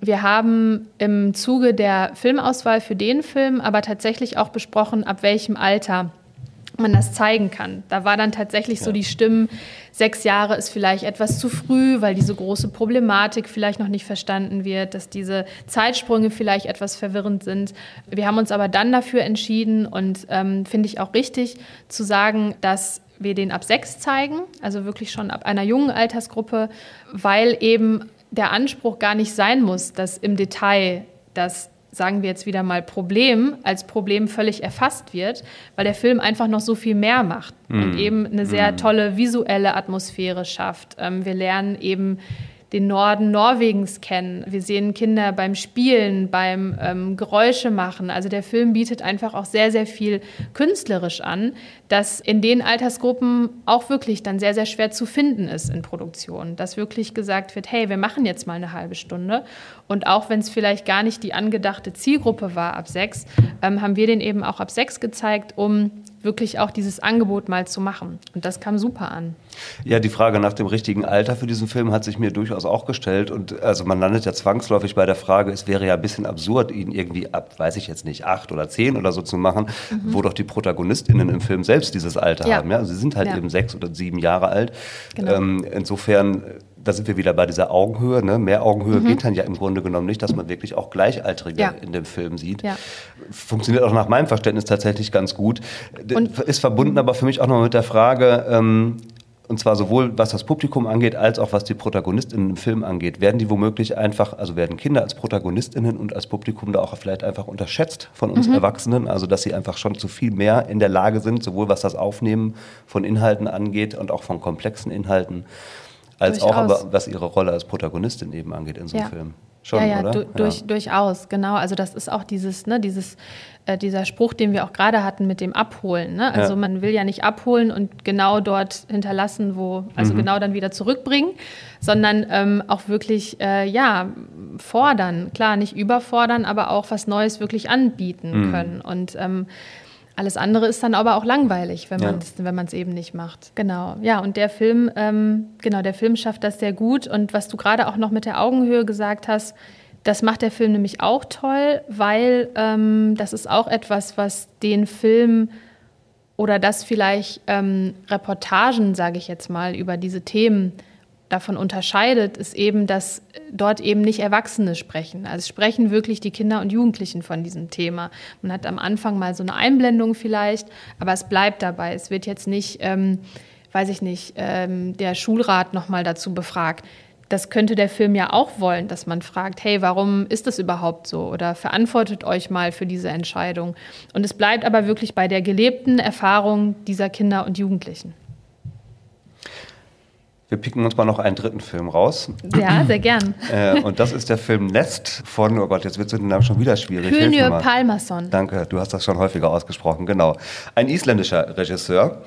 Wir haben im Zuge der Filmauswahl für den Film aber tatsächlich auch besprochen, ab welchem Alter man das zeigen kann. Da war dann tatsächlich so die Stimmen, sechs Jahre ist vielleicht etwas zu früh, weil diese große Problematik vielleicht noch nicht verstanden wird, dass diese Zeitsprünge vielleicht etwas verwirrend sind. Wir haben uns aber dann dafür entschieden und ähm, finde ich auch richtig zu sagen, dass wir den ab sechs zeigen, also wirklich schon ab einer jungen Altersgruppe, weil eben der Anspruch gar nicht sein muss, dass im Detail das sagen wir jetzt wieder mal Problem als Problem völlig erfasst wird, weil der Film einfach noch so viel mehr macht und eben eine sehr tolle visuelle Atmosphäre schafft. Ähm, wir lernen eben den Norden Norwegens kennen. Wir sehen Kinder beim Spielen, beim ähm, Geräusche machen. Also der Film bietet einfach auch sehr, sehr viel künstlerisch an, das in den Altersgruppen auch wirklich dann sehr, sehr schwer zu finden ist in Produktionen. Dass wirklich gesagt wird, hey, wir machen jetzt mal eine halbe Stunde. Und auch wenn es vielleicht gar nicht die angedachte Zielgruppe war ab sechs, ähm, haben wir den eben auch ab sechs gezeigt, um wirklich auch dieses Angebot mal zu machen. Und das kam super an. Ja, die Frage nach dem richtigen Alter für diesen Film hat sich mir durchaus auch gestellt. Und also man landet ja zwangsläufig bei der Frage, es wäre ja ein bisschen absurd, ihn irgendwie ab, weiß ich jetzt nicht, acht oder zehn oder so zu machen, wo doch die ProtagonistInnen im Film selbst dieses Alter Mhm. Ja. haben. Ja? Also sie sind halt Ja. eben sechs oder sieben Jahre alt. Genau. Ähm, insofern, da sind wir wieder bei dieser Augenhöhe. Ne? Mehr Augenhöhe geht dann ja im Grunde genommen nicht, dass man wirklich auch Gleichaltrige Mhm. Ja. in dem Film sieht. Ja. Funktioniert auch nach meinem Verständnis tatsächlich ganz gut. Und- ist verbunden aber für mich auch noch mit der Frage, ähm, und zwar sowohl was das Publikum angeht, als auch was die ProtagonistInnen im Film angeht. Werden die womöglich einfach, also werden Kinder als ProtagonistInnen und als Publikum da auch vielleicht einfach unterschätzt von uns Erwachsenen? Also, dass sie einfach schon zu viel mehr in der Lage sind, sowohl was das Aufnehmen von Inhalten angeht und auch von komplexen Inhalten, als auch Durchaus. aber was ihre Rolle als Protagonistin eben angeht in so einem Ja. Film. Schon, ja, ja, oder? du, durch, durchaus, genau. Also das ist auch dieses, ne, dieses, äh, dieser Spruch, den wir auch gerade hatten mit dem Abholen. Ne? Also Ja. man will ja nicht abholen und genau dort hinterlassen, wo, also Mhm. genau dann wieder zurückbringen, sondern ähm, auch wirklich, äh, ja, fordern. Klar, nicht überfordern, aber auch was Neues wirklich anbieten Mhm. können. Und ähm, alles andere ist dann aber auch langweilig, wenn Ja. man es wenn es eben nicht macht. Genau. Ja, und der Film, ähm, genau, der Film schafft das sehr gut. Und was du gerade auch noch mit der Augenhöhe gesagt hast, das macht der Film nämlich auch toll, weil ähm, das ist auch etwas, was den Film oder das vielleicht ähm, Reportagen, sage ich jetzt mal, über diese Themen davon unterscheidet, ist eben, dass dort eben nicht Erwachsene sprechen. Also sprechen wirklich die Kinder und Jugendlichen von diesem Thema. Man hat am Anfang mal so eine Einblendung vielleicht, aber es bleibt dabei. Es wird jetzt nicht, ähm, weiß ich nicht, ähm, der Schulrat nochmal dazu befragt. Das könnte der Film ja auch wollen, dass man fragt, hey, warum ist das überhaupt so? Oder verantwortet euch mal für diese Entscheidung. Und es bleibt aber wirklich bei der gelebten Erfahrung dieser Kinder und Jugendlichen. Wir picken uns mal noch einen dritten Film raus. Ja, sehr gern. Äh, und das ist der Film Nest von, oh Gott, jetzt wird es den Namen schon wieder schwierig. Mal. Palmason. Danke, du hast das schon häufiger ausgesprochen, genau. Ein isländischer Regisseur,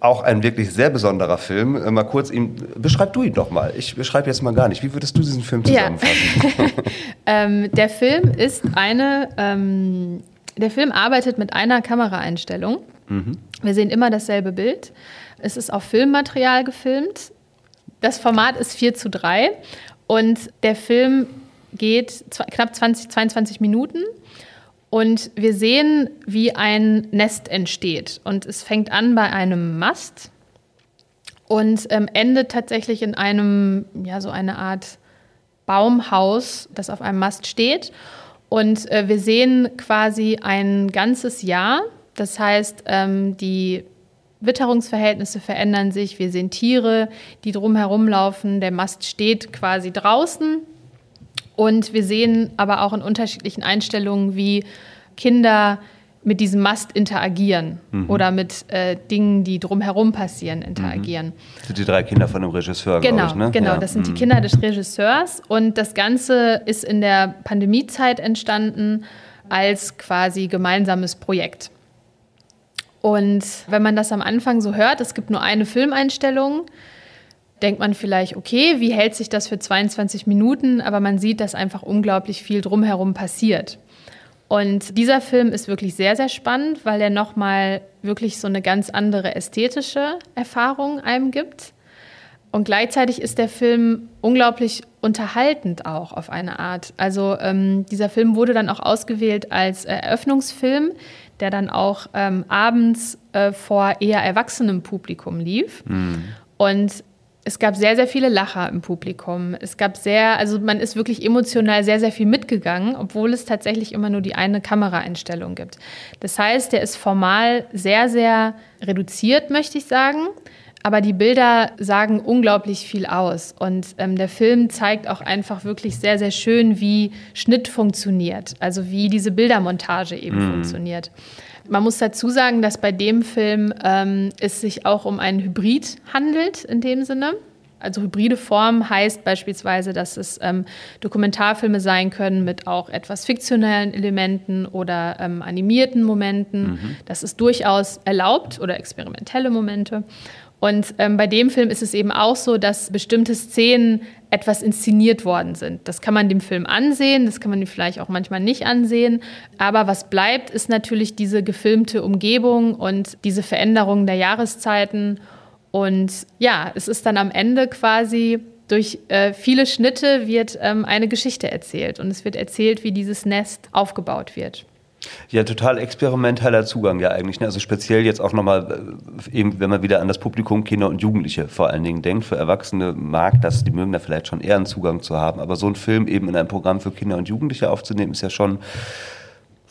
auch ein wirklich sehr besonderer Film. Äh, Mal kurz, ihm, beschreib du ihn doch mal. Ich beschreibe jetzt mal gar nicht. Wie würdest du diesen Film Ja. zusammenfassen? Ähm, der Film ist eine, ähm, der Film arbeitet mit einer Kameraeinstellung. Wir sehen immer dasselbe Bild. Es ist auf Filmmaterial gefilmt. Das Format ist 4 zu 3 und der Film geht knapp 20, 22 Minuten. Und wir sehen, wie ein Nest entsteht. Und es fängt an bei einem Mast und ähm, endet tatsächlich in einem, ja, so eine Art Baumhaus, das auf einem Mast steht. Und äh, wir sehen quasi ein ganzes Jahr. Das heißt, ähm, die Witterungsverhältnisse verändern sich. Wir sehen Tiere, die drumherum laufen. Der Mast steht quasi draußen. Und wir sehen aber auch in unterschiedlichen Einstellungen, wie Kinder mit diesem Mast interagieren oder mit äh, Dingen, die drumherum passieren, interagieren. Das sind die drei Kinder von dem Regisseur, Genau, glaube ich. Ne? genau. Ja. Das sind die Kinder des Regisseurs und das Ganze ist in der Pandemiezeit entstanden als quasi gemeinsames Projekt. Und wenn man das am Anfang so hört, es gibt nur eine Filmeinstellung, denkt man vielleicht, okay, wie hält sich das für 22 Minuten? Aber man sieht, dass einfach unglaublich viel drumherum passiert. Und dieser Film ist wirklich sehr, sehr spannend, weil er nochmal wirklich so eine ganz andere ästhetische Erfahrung einem gibt. Und gleichzeitig ist der Film unglaublich unterhaltend auch auf eine Art. Also ähm, dieser Film wurde dann auch ausgewählt als Eröffnungsfilm, der dann auch ähm, abends äh, vor eher erwachsenem Publikum lief. Mhm. Und es gab sehr, sehr viele Lacher im Publikum. Es gab sehr, also man ist wirklich emotional sehr, sehr viel mitgegangen, obwohl es tatsächlich immer nur die eine Kameraeinstellung gibt. Das heißt, der ist formal sehr, sehr reduziert, möchte ich sagen. Aber die Bilder sagen unglaublich viel aus. Und ähm, der Film zeigt auch einfach wirklich sehr, sehr schön, wie Schnitt funktioniert. Also wie diese Bildermontage eben mm. funktioniert. Man muss dazu sagen, dass bei dem Film ähm, es sich auch um einen Hybrid handelt, in dem Sinne. Also hybride Form heißt beispielsweise, dass es ähm, Dokumentarfilme sein können mit auch etwas fiktionellen Elementen oder ähm, animierten Momenten. Mhm. Das ist durchaus erlaubt oder experimentelle Momente. Und ähm, bei dem Film ist es eben auch so, dass bestimmte Szenen etwas inszeniert worden sind. Das kann man dem Film ansehen, das kann man ihm vielleicht auch manchmal nicht ansehen. Aber was bleibt, ist natürlich diese gefilmte Umgebung und diese Veränderung der Jahreszeiten. Und ja, es ist dann am Ende quasi durch äh, viele Schnitte wird ähm, eine Geschichte erzählt und es wird erzählt, wie dieses Nest aufgebaut wird. Ja, total experimenteller Zugang ja eigentlich. Ne? Also speziell jetzt auch nochmal, äh, eben wenn man wieder an das Publikum Kinder und Jugendliche vor allen Dingen denkt. Für Erwachsene mag das, die mögen da vielleicht schon eher einen Zugang zu haben. Aber so ein Film eben in einem Programm für Kinder und Jugendliche aufzunehmen, ist ja schon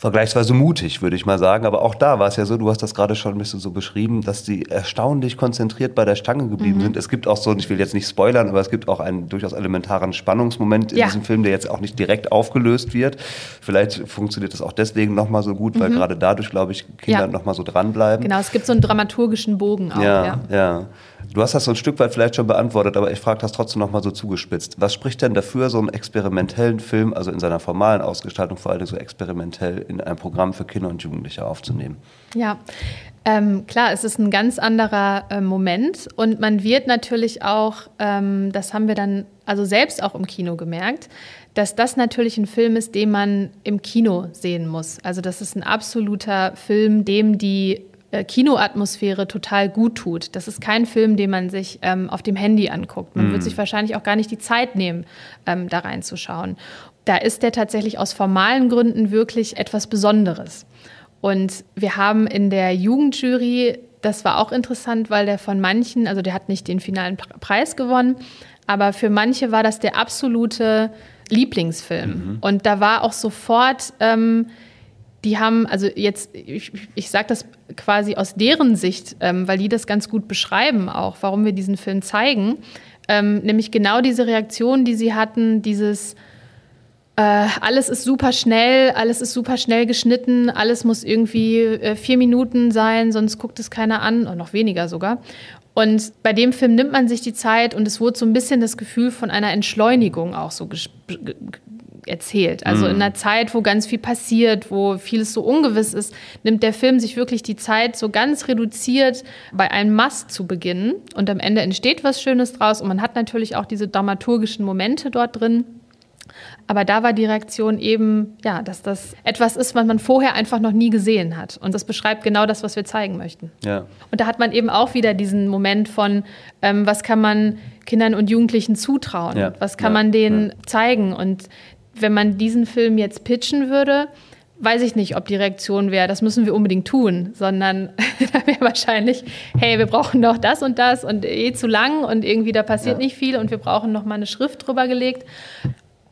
vergleichsweise mutig, würde ich mal sagen. Aber auch da war es ja so, du hast das gerade schon ein bisschen so beschrieben, dass die erstaunlich konzentriert bei der Stange geblieben mhm. sind. Es gibt auch so, ich will jetzt nicht spoilern, aber es gibt auch einen durchaus elementaren Spannungsmoment in ja. diesem Film, der jetzt auch nicht direkt aufgelöst wird. Vielleicht funktioniert das auch deswegen nochmal so gut, weil mhm. gerade dadurch, glaube ich, Kinder ja. nochmal so dranbleiben. Genau, es gibt so einen dramaturgischen Bogen auch. Ja, ja. ja. Du hast das so ein Stück weit vielleicht schon beantwortet, aber ich frage das trotzdem nochmal so zugespitzt. Was spricht denn dafür, so einen experimentellen Film, also in seiner formalen Ausgestaltung vor allem so experimentell in ein Programm für Kinder und Jugendliche aufzunehmen? Ja, ähm, klar, es ist ein ganz anderer äh, Moment und man wird natürlich auch, ähm, das haben wir dann also selbst auch im Kino gemerkt, dass das natürlich ein Film ist, den man im Kino sehen muss. Also das ist ein absoluter Film, dem die Kinoatmosphäre total gut tut. Das ist kein Film, den man sich ähm, auf dem Handy anguckt. Man mm. wird sich wahrscheinlich auch gar nicht die Zeit nehmen, ähm, da reinzuschauen. Da ist der tatsächlich aus formalen Gründen wirklich etwas Besonderes. Und wir haben in der Jugendjury, das war auch interessant, weil der von manchen, also der hat nicht den finalen Preis gewonnen, aber für manche war das der absolute Lieblingsfilm. Mhm. Und da war auch sofort ähm, die haben, also jetzt, ich, ich sage das quasi aus deren Sicht, ähm, weil die das ganz gut beschreiben auch, warum wir diesen Film zeigen, ähm, nämlich genau diese Reaktion, die sie hatten, dieses äh, alles ist super schnell, alles ist super schnell geschnitten, alles muss irgendwie äh, vier Minuten sein, sonst guckt es keiner an, oder noch weniger sogar. Und bei dem Film nimmt man sich die Zeit und es wurde so ein bisschen das Gefühl von einer Entschleunigung auch so erzählt. Also in mhm. einer Zeit, wo ganz viel passiert, wo vieles so ungewiss ist, nimmt der Film sich wirklich die Zeit so ganz reduziert bei einem Mast zu beginnen und am Ende entsteht was Schönes draus und man hat natürlich auch diese dramaturgischen Momente dort drin. Aber da war die Reaktion eben, ja, dass das etwas ist, was man vorher einfach noch nie gesehen hat. Und das beschreibt genau das, was wir zeigen möchten. Ja. Und da hat man eben auch wieder diesen Moment von, ähm, was kann man Kindern und Jugendlichen zutrauen? Ja. Was kann ja. man denen zeigen? Und wenn man diesen Film jetzt pitchen würde, weiß ich nicht, ob die Reaktion wäre, das müssen wir unbedingt tun, sondern da wäre wahrscheinlich, hey, wir brauchen doch das und das und eh zu lang und irgendwie da passiert ja. nicht viel und wir brauchen noch mal eine Schrift drüber gelegt.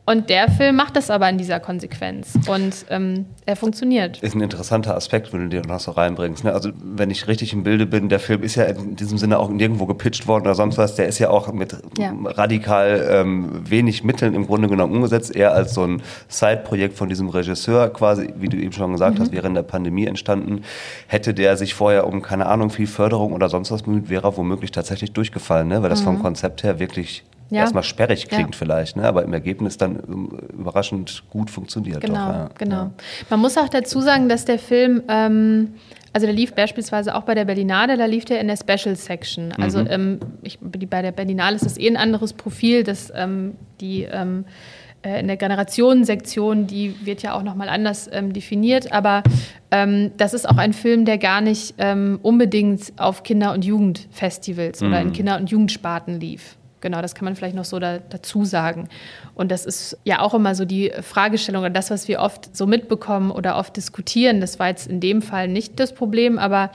Und der Film macht das aber in dieser Konsequenz und ähm, er funktioniert. Ist ein interessanter Aspekt, wenn du den noch so reinbringst. Ne? Also wenn ich richtig im Bilde bin, der Film ist ja in diesem Sinne auch nirgendwo gepitcht worden oder sonst was. Der ist ja auch mit ja. radikal ähm, wenig Mitteln im Grunde genommen umgesetzt, eher als so ein Side-Projekt von diesem Regisseur quasi, wie du eben schon gesagt mhm. hast, während der Pandemie entstanden. Hätte der sich vorher um, keine Ahnung, viel Förderung oder sonst was bemüht, wäre er womöglich tatsächlich durchgefallen, ne? weil das mhm. vom Konzept her wirklich Ja. erstmal sperrig klingt Ja. vielleicht, ne? aber im Ergebnis dann ähm, überraschend gut funktioniert. Genau, doch, ja. genau. Man muss auch dazu sagen, dass der Film, ähm, also der lief beispielsweise auch bei der Berlinale, da lief der in der Special Section. Also ähm, ich, bei der Berlinale ist das eh ein anderes Profil, das ähm, die ähm, äh, in der Generationensektion, die wird ja auch nochmal anders ähm, definiert, aber ähm, das ist auch ein Film, der gar nicht ähm, unbedingt auf Kinder- und Jugendfestivals oder in Kinder- und Jugendsparten lief. Genau, das kann man vielleicht noch so da, dazu sagen. Und das ist ja auch immer so die Fragestellung oder das, was wir oft so mitbekommen oder oft diskutieren. Das war jetzt in dem Fall nicht das Problem, aber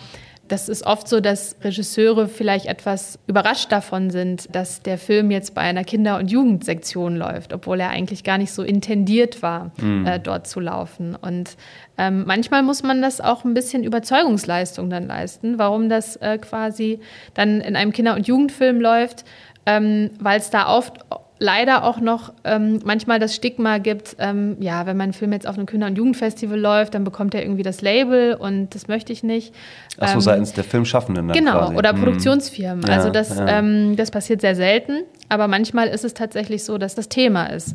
das ist oft so, dass Regisseure vielleicht etwas überrascht davon sind, dass der Film jetzt bei einer Kinder- und Jugendsektion läuft, obwohl er eigentlich gar nicht so intendiert war, äh, dort zu laufen. Und ähm, manchmal muss man das auch ein bisschen Überzeugungsleistung dann leisten, warum das äh, quasi dann in einem Kinder- und Jugendfilm läuft, ähm, weil es da oft leider auch noch ähm, manchmal das Stigma gibt, ähm, ja, wenn mein Film jetzt auf einem Kinder- und Jugendfestival läuft, dann bekommt er irgendwie das Label und das möchte ich nicht. Ach so, Ähm, seitens der Filmschaffenden dann Genau, quasi. oder Hm. Produktionsfirmen. Ja, also das, ja. ähm, das passiert sehr selten, aber manchmal ist es tatsächlich so, dass das Thema ist.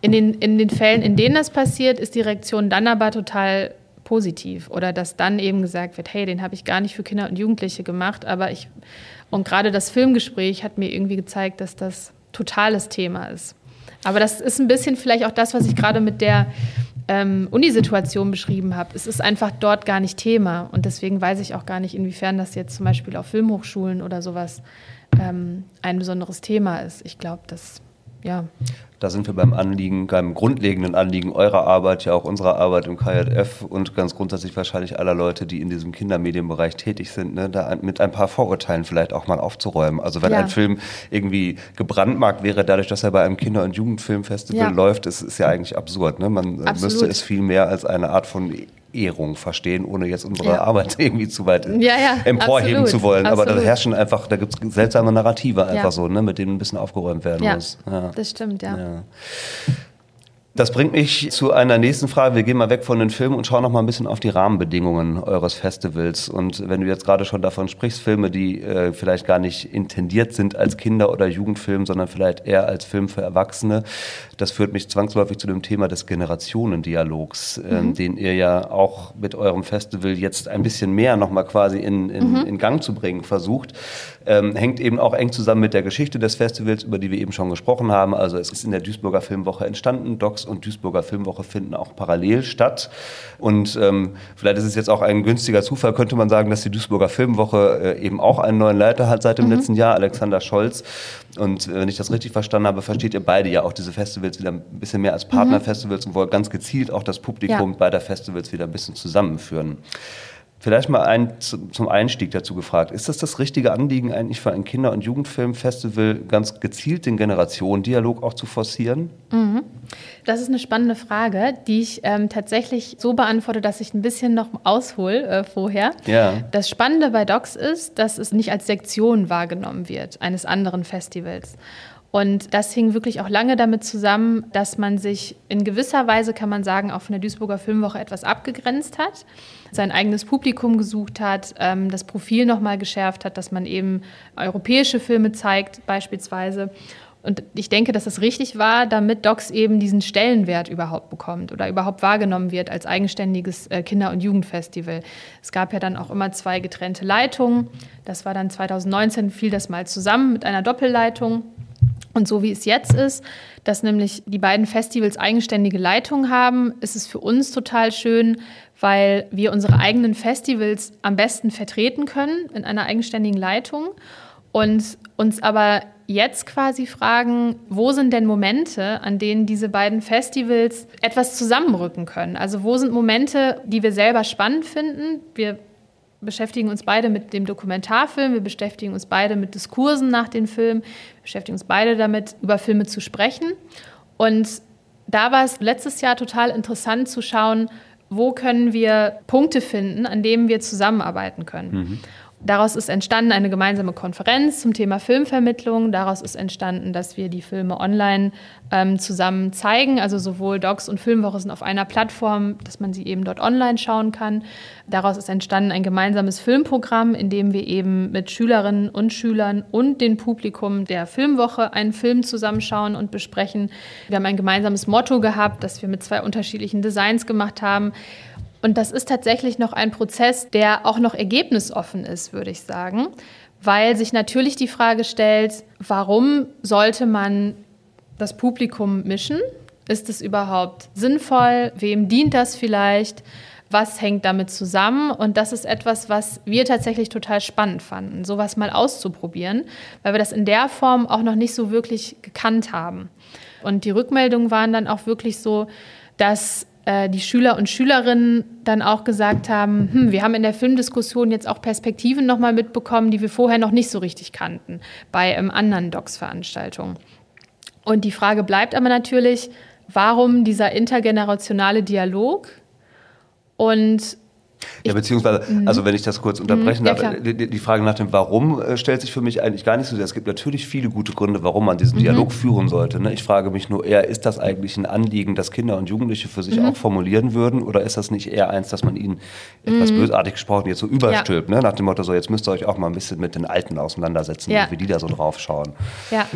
In den, in den Fällen, in denen das passiert, ist die Reaktion dann aber total positiv oder dass dann eben gesagt wird, hey, den habe ich gar nicht für Kinder und Jugendliche gemacht, aber ich und gerade das Filmgespräch hat mir irgendwie gezeigt, dass das totales Thema ist. Aber das ist ein bisschen vielleicht auch das, was ich gerade mit der ähm, Unisituation beschrieben habe. Es ist einfach dort gar nicht Thema. Und deswegen weiß ich auch gar nicht, inwiefern das jetzt zum Beispiel auf Filmhochschulen oder sowas ähm, ein besonderes Thema ist. Ich glaube, das, ja. Da sind wir beim Anliegen, beim grundlegenden Anliegen eurer Arbeit, ja auch unserer Arbeit im KJF und ganz grundsätzlich wahrscheinlich aller Leute, die in diesem Kindermedienbereich tätig sind, ne, da mit ein paar Vorurteilen vielleicht auch mal aufzuräumen. Also wenn Ja. ein Film irgendwie gebrandmarkt wäre, dadurch, dass er bei einem Kinder- und Jugendfilmfestival Ja. läuft, ist, ist ja eigentlich absurd. Ne? Man äh, Absolut. müsste es viel mehr als eine Art von Ehrung verstehen, ohne jetzt unsere Ja. Arbeit irgendwie zu weit Ja, ja, emporheben absolut, zu wollen. Aber da absolut. herrschen einfach, da gibt es seltsame Narrative einfach so, ne, mit denen ein bisschen aufgeräumt werden muss. Ja. das stimmt, ja. Das bringt mich zu einer nächsten Frage. Wir gehen mal weg von den Filmen und schauen noch mal ein bisschen auf die Rahmenbedingungen eures Festivals. Und wenn du jetzt gerade schon davon sprichst, Filme, die äh, vielleicht gar nicht intendiert sind als Kinder- oder Jugendfilm, sondern vielleicht eher als Film für Erwachsene, das führt mich zwangsläufig zu dem Thema des Generationendialogs, ähm, den ihr ja auch mit eurem Festival jetzt ein bisschen mehr noch mal quasi in, in, in Gang zu bringen versucht. Ähm, hängt eben auch eng zusammen mit der Geschichte des Festivals, über die wir eben schon gesprochen haben. Also es ist in der Duisburger Filmwoche entstanden. Docs und Duisburger Filmwoche finden auch parallel statt. Und ähm, vielleicht ist es jetzt auch ein günstiger Zufall, könnte man sagen, dass die Duisburger Filmwoche äh, eben auch einen neuen Leiter hat seit dem letzten Jahr, Alexander Scholz. Und äh, wenn ich das richtig verstanden habe, versteht ihr beide ja auch diese Festivals wieder ein bisschen mehr als Partnerfestivals und wollt ganz gezielt auch das Publikum Ja. beider Festivals wieder ein bisschen zusammenführen. Vielleicht mal ein, zu- zum Einstieg dazu gefragt. Ist das das richtige Anliegen eigentlich für ein Kinder- und Jugendfilmfestival, ganz gezielt den Generationendialog auch zu forcieren? Das ist eine spannende Frage, die ich ähm, tatsächlich so beantworte, dass ich ein bisschen noch aushole äh, vorher. Ja. Das Spannende bei Docs ist, dass es nicht als Sektion wahrgenommen wird eines anderen Festivals. Und das hing wirklich auch lange damit zusammen, dass man sich in gewisser Weise, kann man sagen, auch von der Duisburger Filmwoche etwas abgegrenzt hat, sein eigenes Publikum gesucht hat, ähm, das Profil nochmal geschärft hat, dass man eben europäische Filme zeigt beispielsweise. Und ich denke, dass das richtig war, damit Docs eben diesen Stellenwert überhaupt bekommt oder überhaupt wahrgenommen wird als eigenständiges äh, Kinder- und Jugendfestival. Es gab ja dann auch immer zwei getrennte Leitungen. Das war dann 2019, fiel das mal zusammen mit einer Doppelleitung. Und so wie es jetzt ist, dass nämlich die beiden Festivals eigenständige Leitungen haben, ist es für uns total schön, weil wir unsere eigenen Festivals am besten vertreten können in einer eigenständigen Leitung und uns aber jetzt quasi fragen, wo sind denn Momente, an denen diese beiden Festivals etwas zusammenrücken können? Also wo sind Momente, die wir selber spannend finden? Wir beschäftigen uns beide mit dem Dokumentarfilm, wir beschäftigen uns beide mit Diskursen nach den Filmen, wir beschäftigen uns beide damit, über Filme zu sprechen. Und da war es letztes Jahr total interessant zu schauen, wo können wir Punkte finden, an denen wir zusammenarbeiten können. Daraus ist entstanden eine gemeinsame Konferenz zum Thema Filmvermittlung. Daraus ist entstanden, dass wir die Filme online ähm, zusammen zeigen. Also sowohl Docs und Filmwoche sind auf einer Plattform, dass man sie eben dort online schauen kann. Daraus ist entstanden ein gemeinsames Filmprogramm, in dem wir eben mit Schülerinnen und Schülern und dem Publikum der Filmwoche einen Film zusammenschauen und besprechen. Wir haben ein gemeinsames Motto gehabt, das wir mit zwei unterschiedlichen Designs gemacht haben. Und das ist tatsächlich noch ein Prozess, der auch noch ergebnisoffen ist, würde ich sagen, weil sich natürlich die Frage stellt, warum sollte man das Publikum mischen? Ist es überhaupt sinnvoll? Wem dient das vielleicht? Was hängt damit zusammen? Und das ist etwas, was wir tatsächlich total spannend fanden, sowas mal auszuprobieren, weil wir das in der Form auch noch nicht so wirklich gekannt haben. Und die Rückmeldungen waren dann auch wirklich so, dass äh, die Schüler und Schülerinnen dann auch gesagt haben, hm, wir haben in der Filmdiskussion jetzt auch Perspektiven nochmal mitbekommen, die wir vorher noch nicht so richtig kannten bei ähm, anderen Docs-Veranstaltungen. Und die Frage bleibt aber natürlich, warum dieser intergenerationale Dialog und ja, beziehungsweise, mhm. also wenn ich das kurz unterbrechen mhm. darf, die, die, Frage nach dem Warum äh, stellt sich für mich eigentlich gar nicht so sehr. Es gibt natürlich viele gute Gründe, warum man diesen mhm. Dialog führen sollte. Ne? Ich frage mich nur eher, ist das eigentlich ein Anliegen, das Kinder und Jugendliche für sich mhm. auch formulieren würden? Oder ist das nicht eher eins, dass man ihnen etwas mhm. bösartig gesprochen jetzt so überstülpt? Ja. Ne? Nach dem Motto, so jetzt müsst ihr euch auch mal ein bisschen mit den Alten auseinandersetzen, ja. wie die da so drauf schauen. Ja,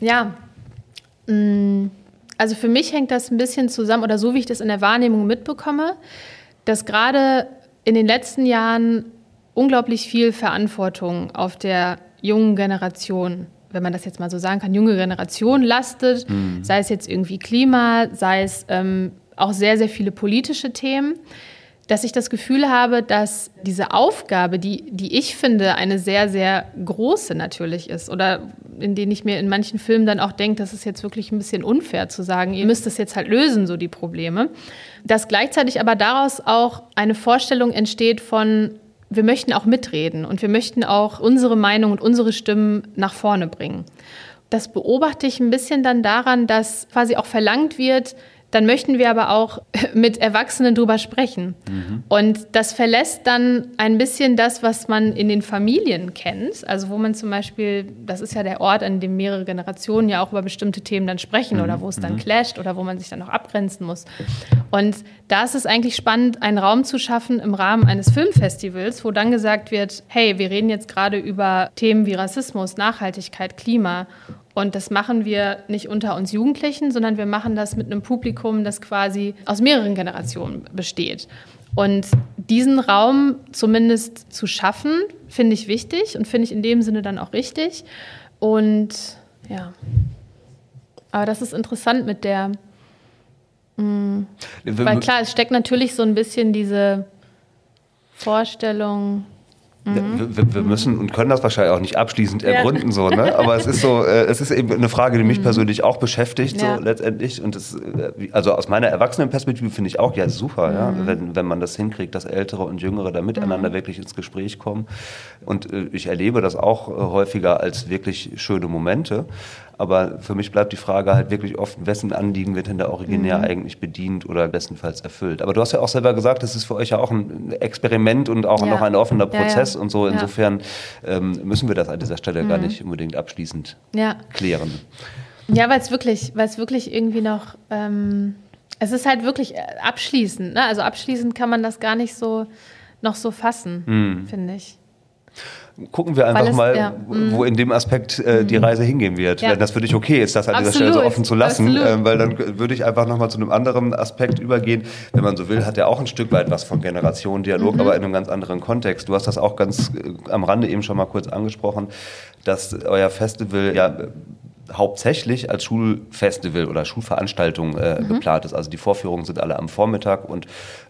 ja. Mm, also für mich hängt das ein bisschen zusammen, oder so wie ich das in der Wahrnehmung mitbekomme, dass gerade in den letzten Jahren unglaublich viel Verantwortung auf der jungen Generation, wenn man das jetzt mal so sagen kann, junge Generation lastet, mhm. sei es jetzt irgendwie Klima, sei es ähm, auch sehr, sehr viele politische Themen dass ich das Gefühl habe, dass diese Aufgabe, die, die ich finde, eine sehr, sehr große natürlich ist, oder in denen ich mir in manchen Filmen dann auch denke, das ist jetzt wirklich ein bisschen unfair zu sagen, ihr müsst es jetzt halt lösen, so die Probleme, dass gleichzeitig aber daraus auch eine Vorstellung entsteht von, wir möchten auch mitreden und wir möchten auch unsere Meinung und unsere Stimmen nach vorne bringen. Das beobachte ich ein bisschen dann daran, dass quasi auch verlangt wird, dann möchten wir aber auch mit Erwachsenen drüber sprechen. Mhm. Und das verlässt dann ein bisschen das, was man in den Familien kennt. Also wo man zum Beispiel, das ist ja der Ort, an dem mehrere Generationen ja auch über bestimmte Themen dann sprechen mhm. oder wo es dann mhm. clasht oder wo man sich dann auch abgrenzen muss. Und da ist es eigentlich spannend, einen Raum zu schaffen im Rahmen eines Filmfestivals, wo dann gesagt wird, hey, wir reden jetzt gerade über Themen wie Rassismus, Nachhaltigkeit, Klima und das machen wir nicht unter uns Jugendlichen, sondern wir machen das mit einem Publikum, das quasi aus mehreren Generationen besteht. Und diesen Raum zumindest zu schaffen, finde ich wichtig und finde ich in dem Sinne dann auch richtig. Und ja, aber das ist interessant mit der, mh, weil klar, es steckt natürlich so ein bisschen diese Vorstellung, Mhm. Wir, wir, müssen und können das wahrscheinlich auch nicht abschließend ergründen, ja. so, ne? aber es ist so, äh, es ist eben eine Frage, die mich mhm. persönlich auch beschäftigt, ja. so letztendlich. Und das, äh, also aus meiner Erwachsenenperspektive finde ich auch, ja, super, mhm. ja, wenn, wenn man das hinkriegt, dass Ältere und Jüngere da miteinander mhm. wirklich ins Gespräch kommen. Und äh, ich erlebe das auch häufiger als wirklich schöne Momente. Aber für mich bleibt die Frage halt wirklich oft, wessen Anliegen wird denn da originär mhm. eigentlich bedient oder bestenfalls erfüllt. Aber du hast ja auch selber gesagt, das ist für euch ja auch ein Experiment und auch ja. noch ein offener Prozess ja, ja. und so. Insofern ähm, müssen wir das an dieser Stelle mhm. gar nicht unbedingt abschließend klären. Ja, weil es wirklich, weil es wirklich irgendwie noch, ähm, es ist halt wirklich äh, abschließend. Ne? Also abschließend kann man das gar nicht so noch so fassen, mhm. finde ich gucken wir einfach es, mal, ja. wo in dem Aspekt äh, die mhm. Reise hingehen wird. Ja. Wenn das für dich okay ist, das an Absolut. dieser Stelle so offen zu lassen, äh, weil dann würde ich einfach nochmal zu einem anderen Aspekt übergehen. Wenn man so will, hat er auch ein Stück weit was von Generationendialog, mhm. aber in einem ganz anderen Kontext. Du hast das auch ganz äh, am Rande eben schon mal kurz angesprochen, dass euer Festival ja hauptsächlich als Schulfestival oder Schulveranstaltung äh, mhm. geplant ist. Also die Vorführungen sind alle am Vormittag und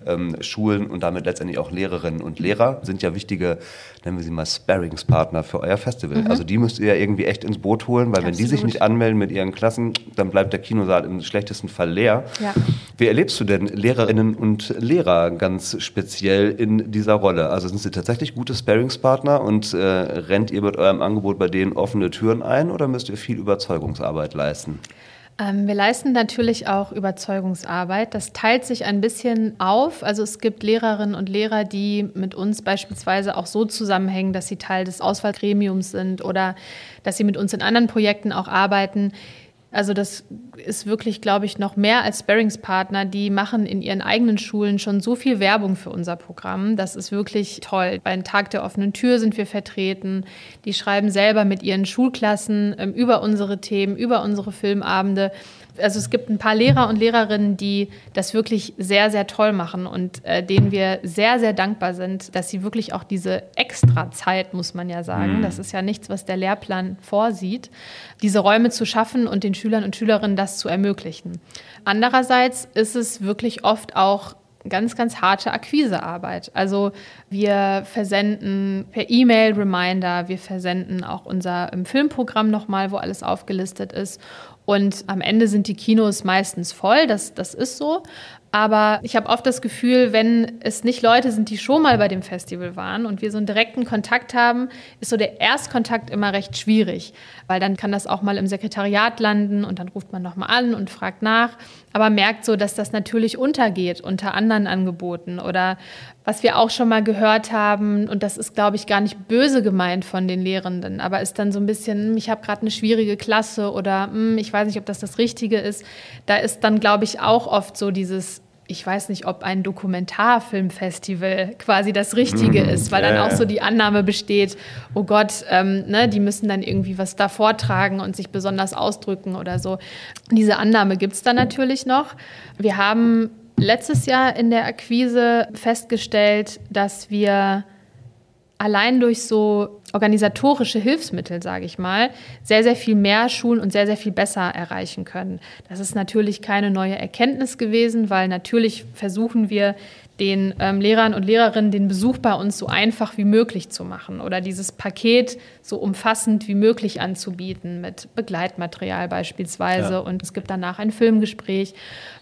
ähm, Schulen und damit letztendlich auch Lehrerinnen und Lehrer sind ja wichtige, nennen wir sie mal Sparringspartner für euer Festival. Mhm. Also die müsst ihr ja irgendwie echt ins Boot holen, weil Absolut. wenn die sich nicht anmelden mit ihren Klassen, dann bleibt der Kinosaal im schlechtesten Fall leer. Ja. Wie erlebst du denn Lehrerinnen und Lehrer ganz speziell in dieser Rolle? Also sind sie tatsächlich gute Sparringspartner und äh, rennt ihr mit eurem Angebot bei denen offene Türen ein oder müsst ihr viel? Überzeugungsarbeit leisten? Ähm, wir leisten natürlich auch Überzeugungsarbeit. Das teilt sich ein bisschen auf. Also es gibt Lehrerinnen und Lehrer, die mit uns beispielsweise auch so zusammenhängen, dass sie Teil des Auswahlgremiums sind oder dass sie mit uns in anderen Projekten auch arbeiten also das ist wirklich, glaube ich, noch mehr als Sparringspartner. Die machen in ihren eigenen Schulen schon so viel Werbung für unser Programm. Das ist wirklich toll. Beim Tag der offenen Tür sind wir vertreten. Die schreiben selber mit ihren Schulklassen ähm, über unsere Themen, über unsere Filmabende also es gibt ein paar Lehrer und Lehrerinnen, die das wirklich sehr, sehr toll machen und äh, denen wir sehr, sehr dankbar sind, dass sie wirklich auch diese extra Zeit, muss man ja sagen, mhm. das ist ja nichts, was der Lehrplan vorsieht, diese Räume zu schaffen und den Schülern und Schülerinnen das zu ermöglichen. Andererseits ist es wirklich oft auch ganz, ganz harte Akquisearbeit. Also wir versenden per E-Mail Reminder, wir versenden auch unser Filmprogramm nochmal, wo alles aufgelistet ist. Und am Ende sind die Kinos meistens voll, das, das ist so. Aber ich habe oft das Gefühl, wenn es nicht Leute sind, die schon mal bei dem Festival waren und wir so einen direkten Kontakt haben, ist so der Erstkontakt immer recht schwierig, weil dann kann das auch mal im Sekretariat landen und dann ruft man nochmal an und fragt nach, aber merkt so, dass das natürlich untergeht unter anderen Angeboten oder was wir auch schon mal gehört haben, und das ist, glaube ich, gar nicht böse gemeint von den Lehrenden, aber ist dann so ein bisschen, hm, ich habe gerade eine schwierige Klasse oder hm, ich weiß nicht, ob das das Richtige ist. Da ist dann, glaube ich, auch oft so dieses, ich weiß nicht, ob ein Dokumentarfilmfestival quasi das Richtige mm, ist, weil ja, dann auch so die Annahme besteht, oh Gott, ähm, ne, die müssen dann irgendwie was da vortragen und sich besonders ausdrücken oder so. Diese Annahme gibt es dann natürlich noch. Wir haben letztes Jahr in der Akquise festgestellt, dass wir allein durch so organisatorische Hilfsmittel, sage ich mal, sehr, sehr viel mehr Schulen und sehr, sehr viel besser erreichen können. Das ist natürlich keine neue Erkenntnis gewesen, weil natürlich versuchen wir den ähm, Lehrern und Lehrerinnen den Besuch bei uns so einfach wie möglich zu machen oder dieses Paket so umfassend wie möglich anzubieten mit Begleitmaterial beispielsweise ja. und es gibt danach ein Filmgespräch.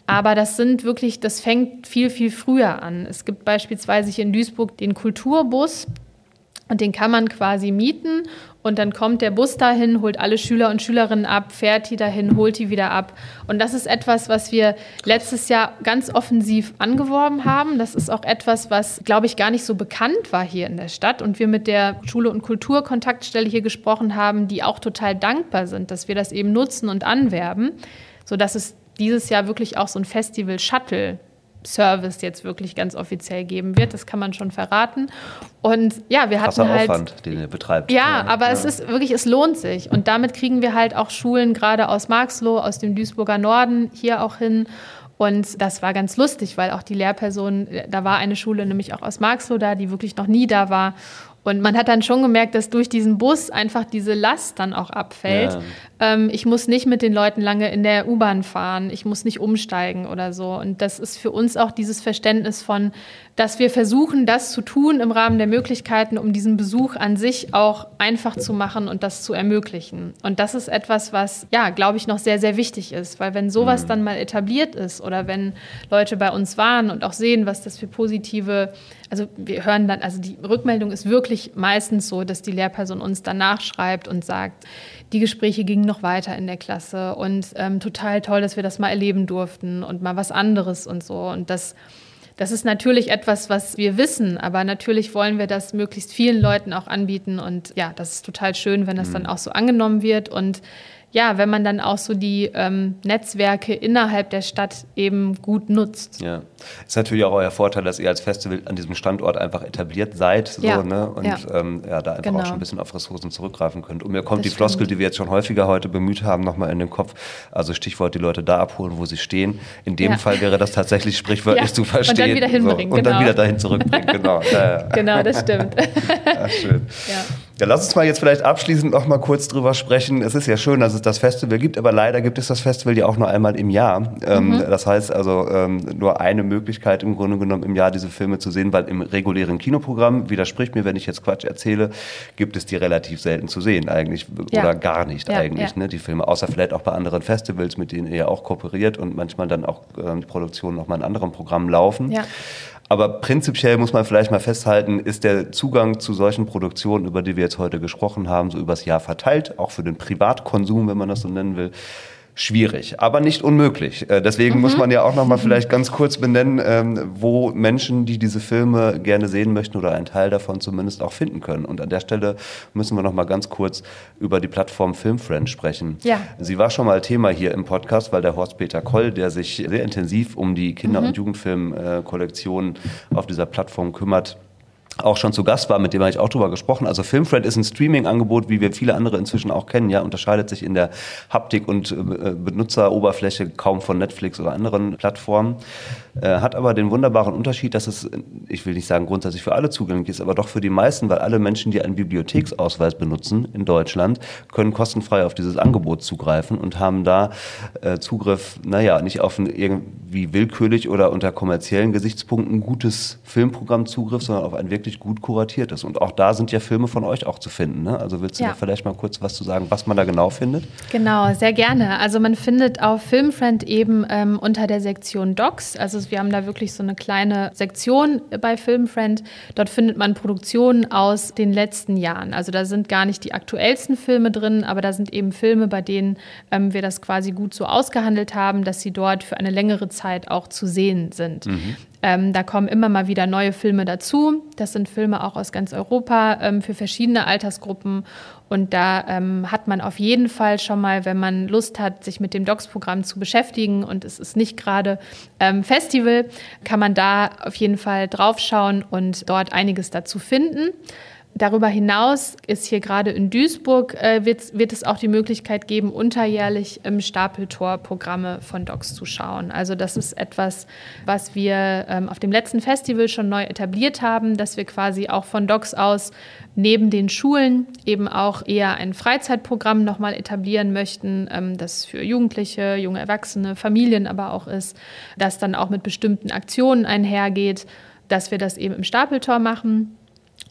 Aber das sind wirklich, das fängt viel, viel früher an. Es gibt beispielsweise hier in Duisburg den Kulturbus, und den kann man quasi mieten und dann kommt der Bus dahin, holt alle Schüler und Schülerinnen ab, fährt die dahin, holt die wieder ab. Und das ist etwas, was wir letztes Jahr ganz offensiv angeworben haben. Das ist auch etwas, was, glaube ich, gar nicht so bekannt war hier in der Stadt. Und wir mit der Schule- und Kulturkontaktstelle hier gesprochen haben, die auch total dankbar sind, dass wir das eben nutzen und anwerben, sodass es dieses Jahr wirklich auch so ein Festival-Shuttle Service jetzt wirklich ganz offiziell geben wird. Das kann man schon verraten. Und ja, wir hatten halt Aufwand, den ihr betreibt. Ja, ja aber ja. es ist wirklich, es lohnt sich. Und damit kriegen wir halt auch Schulen gerade aus Marxloh, aus dem Duisburger Norden hier auch hin. Und das war ganz lustig, weil auch die Lehrperson, da war eine Schule nämlich auch aus Marxloh da, die wirklich noch nie da war. Und man hat dann schon gemerkt, dass durch diesen Bus einfach diese Last dann auch abfällt. Ja. Ähm, ich muss nicht mit den Leuten lange in der U-Bahn fahren, ich muss nicht umsteigen oder so. Und das ist für uns auch dieses Verständnis von, dass wir versuchen, das zu tun im Rahmen der Möglichkeiten, um diesen Besuch an sich auch einfach zu machen und das zu ermöglichen. Und das ist etwas, was, ja, glaube ich, noch sehr, sehr wichtig ist. Weil wenn sowas mhm. dann mal etabliert ist oder wenn Leute bei uns waren und auch sehen, was das für positive also wir hören dann, also die Rückmeldung ist wirklich meistens so, dass die Lehrperson uns danach schreibt und sagt, die Gespräche gingen noch weiter in der Klasse und ähm, total toll, dass wir das mal erleben durften und mal was anderes und so. Und das, das ist natürlich etwas, was wir wissen, aber natürlich wollen wir das möglichst vielen Leuten auch anbieten. Und ja, das ist total schön, wenn das mhm. dann auch so angenommen wird. Und ja, wenn man dann auch so die ähm, Netzwerke innerhalb der Stadt eben gut nutzt. Ja, ist natürlich auch euer Vorteil, dass ihr als Festival an diesem Standort einfach etabliert seid so, ja. Ne? und ja. Ähm, ja da einfach genau. auch schon ein bisschen auf Ressourcen zurückgreifen könnt. Und mir kommt das die Floskel, die wir jetzt schon häufiger heute bemüht haben, nochmal in den Kopf. Also Stichwort, die Leute da abholen, wo sie stehen. In dem ja. Fall wäre das tatsächlich sprichwörtlich zu verstehen. Und dann wieder hinbringen. So. Und genau. dann wieder dahin zurückbringen, genau. genau, das stimmt. Ja, schön. Ja. Ja, lass uns mal jetzt vielleicht abschließend noch mal kurz drüber sprechen. Es ist ja schön, dass es das Festival gibt, aber leider gibt es das Festival ja auch nur einmal im Jahr. Ähm, mhm. Das heißt also ähm, nur eine Möglichkeit im Grunde genommen im Jahr diese Filme zu sehen, weil im regulären Kinoprogramm, widerspricht mir, wenn ich jetzt Quatsch erzähle, gibt es die relativ selten zu sehen eigentlich ja. oder gar nicht ja, eigentlich, ja. Ne, die Filme, außer vielleicht auch bei anderen Festivals, mit denen ihr ja auch kooperiert und manchmal dann auch ähm, die Produktionen noch mal in anderen Programmen laufen. Ja. Aber prinzipiell muss man vielleicht mal festhalten, ist der Zugang zu solchen Produktionen, über die wir jetzt heute gesprochen haben, so übers Jahr verteilt, auch für den Privatkonsum, wenn man das so nennen will, schwierig, aber nicht unmöglich. Äh, deswegen mhm. muss man ja auch noch mal vielleicht ganz kurz benennen, ähm, wo Menschen, die diese Filme gerne sehen möchten oder einen Teil davon zumindest auch finden können. Und an der Stelle müssen wir noch mal ganz kurz über die Plattform Filmfriend sprechen. Ja. Sie war schon mal Thema hier im Podcast, weil der Horst-Peter Koll, der sich sehr intensiv um die Kinder- mhm. und Jugendfilmkollektion auf dieser Plattform kümmert, auch schon zu Gast war, mit dem habe ich auch drüber gesprochen. Also Filmfriend ist ein Streaming-Angebot, wie wir viele andere inzwischen auch kennen, ja, unterscheidet sich in der Haptik und äh, Benutzeroberfläche kaum von Netflix oder anderen Plattformen, äh, hat aber den wunderbaren Unterschied, dass es, ich will nicht sagen grundsätzlich für alle zugänglich ist, aber doch für die meisten, weil alle Menschen, die einen Bibliotheksausweis benutzen in Deutschland, können kostenfrei auf dieses Angebot zugreifen und haben da äh, Zugriff, naja, nicht auf ein irgendwie willkürlich oder unter kommerziellen Gesichtspunkten gutes Filmprogramm Zugriff, sondern auf ein wirklich gut kuratiert ist. Und auch da sind ja Filme von euch auch zu finden. Ne? Also willst du ja. da vielleicht mal kurz was zu sagen, was man da genau findet? Genau, sehr gerne. Also man findet auf Filmfriend eben ähm, unter der Sektion Docs, also wir haben da wirklich so eine kleine Sektion bei Filmfriend. Dort findet man Produktionen aus den letzten Jahren. Also da sind gar nicht die aktuellsten Filme drin, aber da sind eben Filme, bei denen ähm, wir das quasi gut so ausgehandelt haben, dass sie dort für eine längere Zeit auch zu sehen sind. Mhm. Ähm, da kommen immer mal wieder neue Filme dazu. Das sind Filme auch aus ganz Europa ähm, für verschiedene Altersgruppen. Und da ähm, hat man auf jeden Fall schon mal, wenn man Lust hat, sich mit dem Docs-Programm zu beschäftigen und es ist nicht gerade ähm, Festival, kann man da auf jeden Fall draufschauen und dort einiges dazu finden. Darüber hinaus ist hier gerade in Duisburg, äh, wird, wird es auch die Möglichkeit geben, unterjährlich im Stapeltor Programme von Docs zu schauen. Also das ist etwas, was wir ähm, auf dem letzten Festival schon neu etabliert haben, dass wir quasi auch von Docs aus neben den Schulen eben auch eher ein Freizeitprogramm nochmal etablieren möchten, ähm, das für Jugendliche, junge Erwachsene, Familien aber auch ist, das dann auch mit bestimmten Aktionen einhergeht, dass wir das eben im Stapeltor machen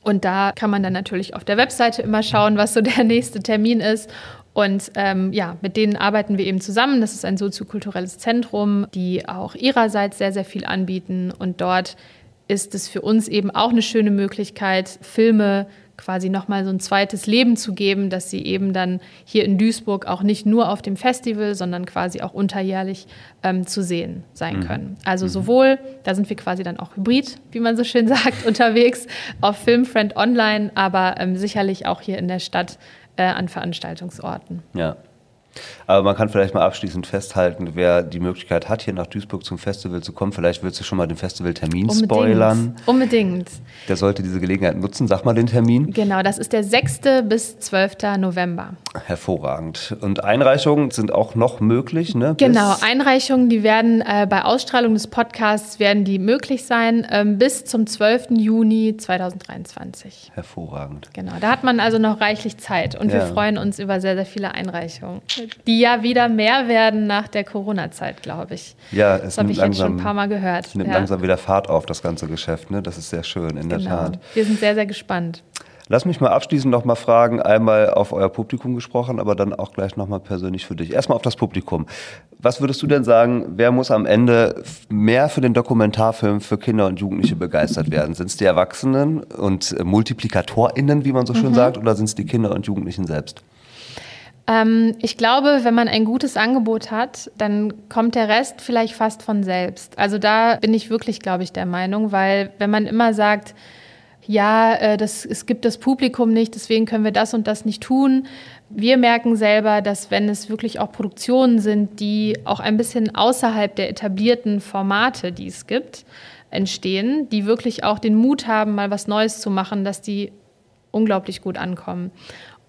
und da kann man dann natürlich auf der Webseite immer schauen, was so der nächste Termin ist. Und ähm, ja, mit denen arbeiten wir eben zusammen. Das ist ein soziokulturelles Zentrum, die auch ihrerseits sehr, sehr viel anbieten. Und dort ist es für uns eben auch eine schöne Möglichkeit, Filme quasi nochmal so ein zweites Leben zu geben, dass sie eben dann hier in Duisburg auch nicht nur auf dem Festival, sondern quasi auch unterjährlich ähm, zu sehen sein mhm. können. Also mhm. sowohl, da sind wir quasi dann auch hybrid, wie man so schön sagt, unterwegs auf Filmfriend Online, aber ähm, sicherlich auch hier in der Stadt äh, an Veranstaltungsorten. Ja. Aber man kann vielleicht mal abschließend festhalten, wer die Möglichkeit hat, hier nach Duisburg zum Festival zu kommen, vielleicht willst du schon mal den Festivaltermin spoilern. Unbedingt. Der sollte diese Gelegenheit nutzen. Sag mal den Termin. Genau, das ist der 6. bis 12. November. Hervorragend. Und Einreichungen sind auch noch möglich, ne? Genau, Einreichungen, die werden äh, bei Ausstrahlung des Podcasts werden die möglich sein ähm, bis zum 12. Juni 2023. Hervorragend. Genau, da hat man also noch reichlich Zeit und ja. wir freuen uns über sehr, sehr viele Einreichungen die ja wieder mehr werden nach der Corona-Zeit, glaube ich. Ja, es das habe ich langsam, jetzt schon ein paar Mal gehört. Es nimmt ja. langsam wieder Fahrt auf, das ganze Geschäft. Ne? Das ist sehr schön, in genau. der Tat. Wir sind sehr, sehr gespannt. Lass mich mal abschließend noch mal fragen, einmal auf euer Publikum gesprochen, aber dann auch gleich noch mal persönlich für dich. Erstmal auf das Publikum. Was würdest du denn sagen, wer muss am Ende mehr für den Dokumentarfilm für Kinder und Jugendliche begeistert werden? Sind es die Erwachsenen und MultiplikatorInnen, wie man so schön mhm. sagt, oder sind es die Kinder und Jugendlichen selbst? Ähm, ich glaube, wenn man ein gutes Angebot hat, dann kommt der Rest vielleicht fast von selbst. Also da bin ich wirklich, glaube ich, der Meinung, weil wenn man immer sagt, ja, äh, das, es gibt das Publikum nicht, deswegen können wir das und das nicht tun. Wir merken selber, dass wenn es wirklich auch Produktionen sind, die auch ein bisschen außerhalb der etablierten Formate, die es gibt, entstehen, die wirklich auch den Mut haben, mal was Neues zu machen, dass die unglaublich gut ankommen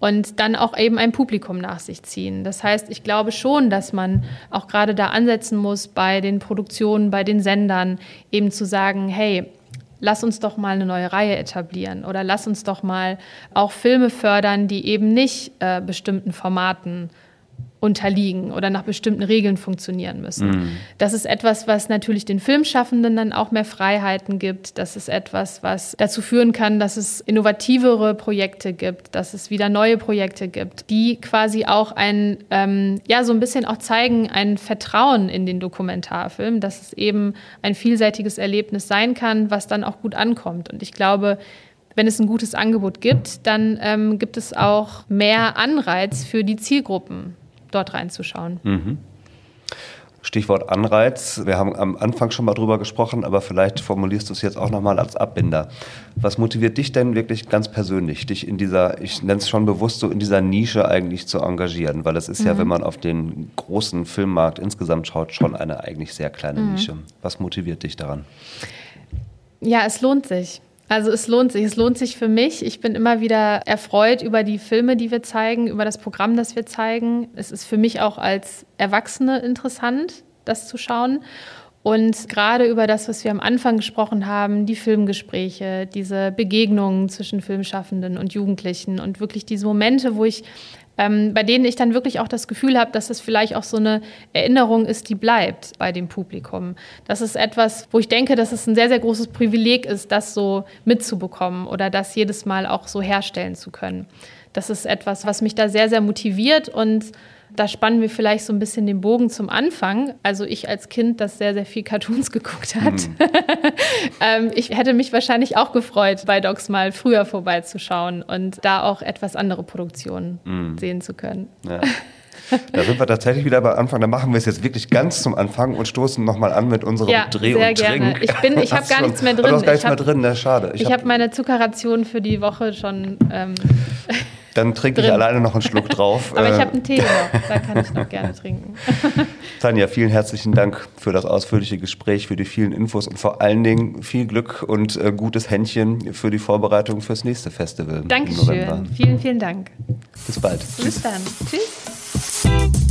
und dann auch eben ein Publikum nach sich ziehen. Das heißt, ich glaube schon, dass man auch gerade da ansetzen muss bei den Produktionen, bei den Sendern, eben zu sagen, hey, lass uns doch mal eine neue Reihe etablieren oder lass uns doch mal auch Filme fördern, die eben nicht äh, bestimmten Formaten unterliegen oder nach bestimmten Regeln funktionieren müssen. Mhm. Das ist etwas, was natürlich den Filmschaffenden dann auch mehr Freiheiten gibt. Das ist etwas, was dazu führen kann, dass es innovativere Projekte gibt, dass es wieder neue Projekte gibt, die quasi auch ein, ähm, ja, so ein bisschen auch zeigen, ein Vertrauen in den Dokumentarfilm, dass es eben ein vielseitiges Erlebnis sein kann, was dann auch gut ankommt. Und ich glaube, wenn es ein gutes Angebot gibt, dann ähm, gibt es auch mehr Anreiz für die Zielgruppen dort reinzuschauen. Mhm. Stichwort Anreiz. Wir haben am Anfang schon mal drüber gesprochen, aber vielleicht formulierst du es jetzt auch nochmal als Abbinder. Was motiviert dich denn wirklich ganz persönlich, dich in dieser, ich nenne es schon bewusst so, in dieser Nische eigentlich zu engagieren? Weil es ist mhm. ja, wenn man auf den großen Filmmarkt insgesamt schaut, schon eine eigentlich sehr kleine mhm. Nische. Was motiviert dich daran? Ja, es lohnt sich. Also es lohnt sich. Es lohnt sich für mich. Ich bin immer wieder erfreut über die Filme, die wir zeigen, über das Programm, das wir zeigen. Es ist für mich auch als Erwachsene interessant, das zu schauen. Und gerade über das, was wir am Anfang gesprochen haben, die Filmgespräche, diese Begegnungen zwischen Filmschaffenden und Jugendlichen und wirklich diese Momente, wo ich ähm, bei denen ich dann wirklich auch das Gefühl habe, dass es vielleicht auch so eine Erinnerung ist, die bleibt bei dem Publikum. Das ist etwas, wo ich denke, dass es ein sehr, sehr großes Privileg ist, das so mitzubekommen oder das jedes Mal auch so herstellen zu können. Das ist etwas, was mich da sehr, sehr motiviert und da spannen wir vielleicht so ein bisschen den Bogen zum Anfang. Also ich als Kind, das sehr, sehr viel Cartoons geguckt hat. Mhm. ähm, ich hätte mich wahrscheinlich auch gefreut, bei Docs mal früher vorbeizuschauen und da auch etwas andere Produktionen mhm. sehen zu können. Ja. Da sind wir tatsächlich wieder bei Anfang. Da machen wir es jetzt wirklich ganz zum Anfang und stoßen nochmal an mit unserem ja, Dreh sehr und gerne. Trink. Ich, bin, ich habe gar nichts mehr drin. Du hast gar nichts mehr drin, ne? schade. Ich, ich habe hab meine Zuckerration für die Woche schon ähm, Dann trinke ich alleine noch einen Schluck drauf. Aber ich habe einen Tee noch, da kann ich noch gerne trinken. Tanja, vielen herzlichen Dank für das ausführliche Gespräch, für die vielen Infos und vor allen Dingen viel Glück und äh, gutes Händchen für die Vorbereitung fürs nächste Festival Dankeschön. Vielen, vielen Dank. Bis bald. Bis Tschüss. dann. Tschüss.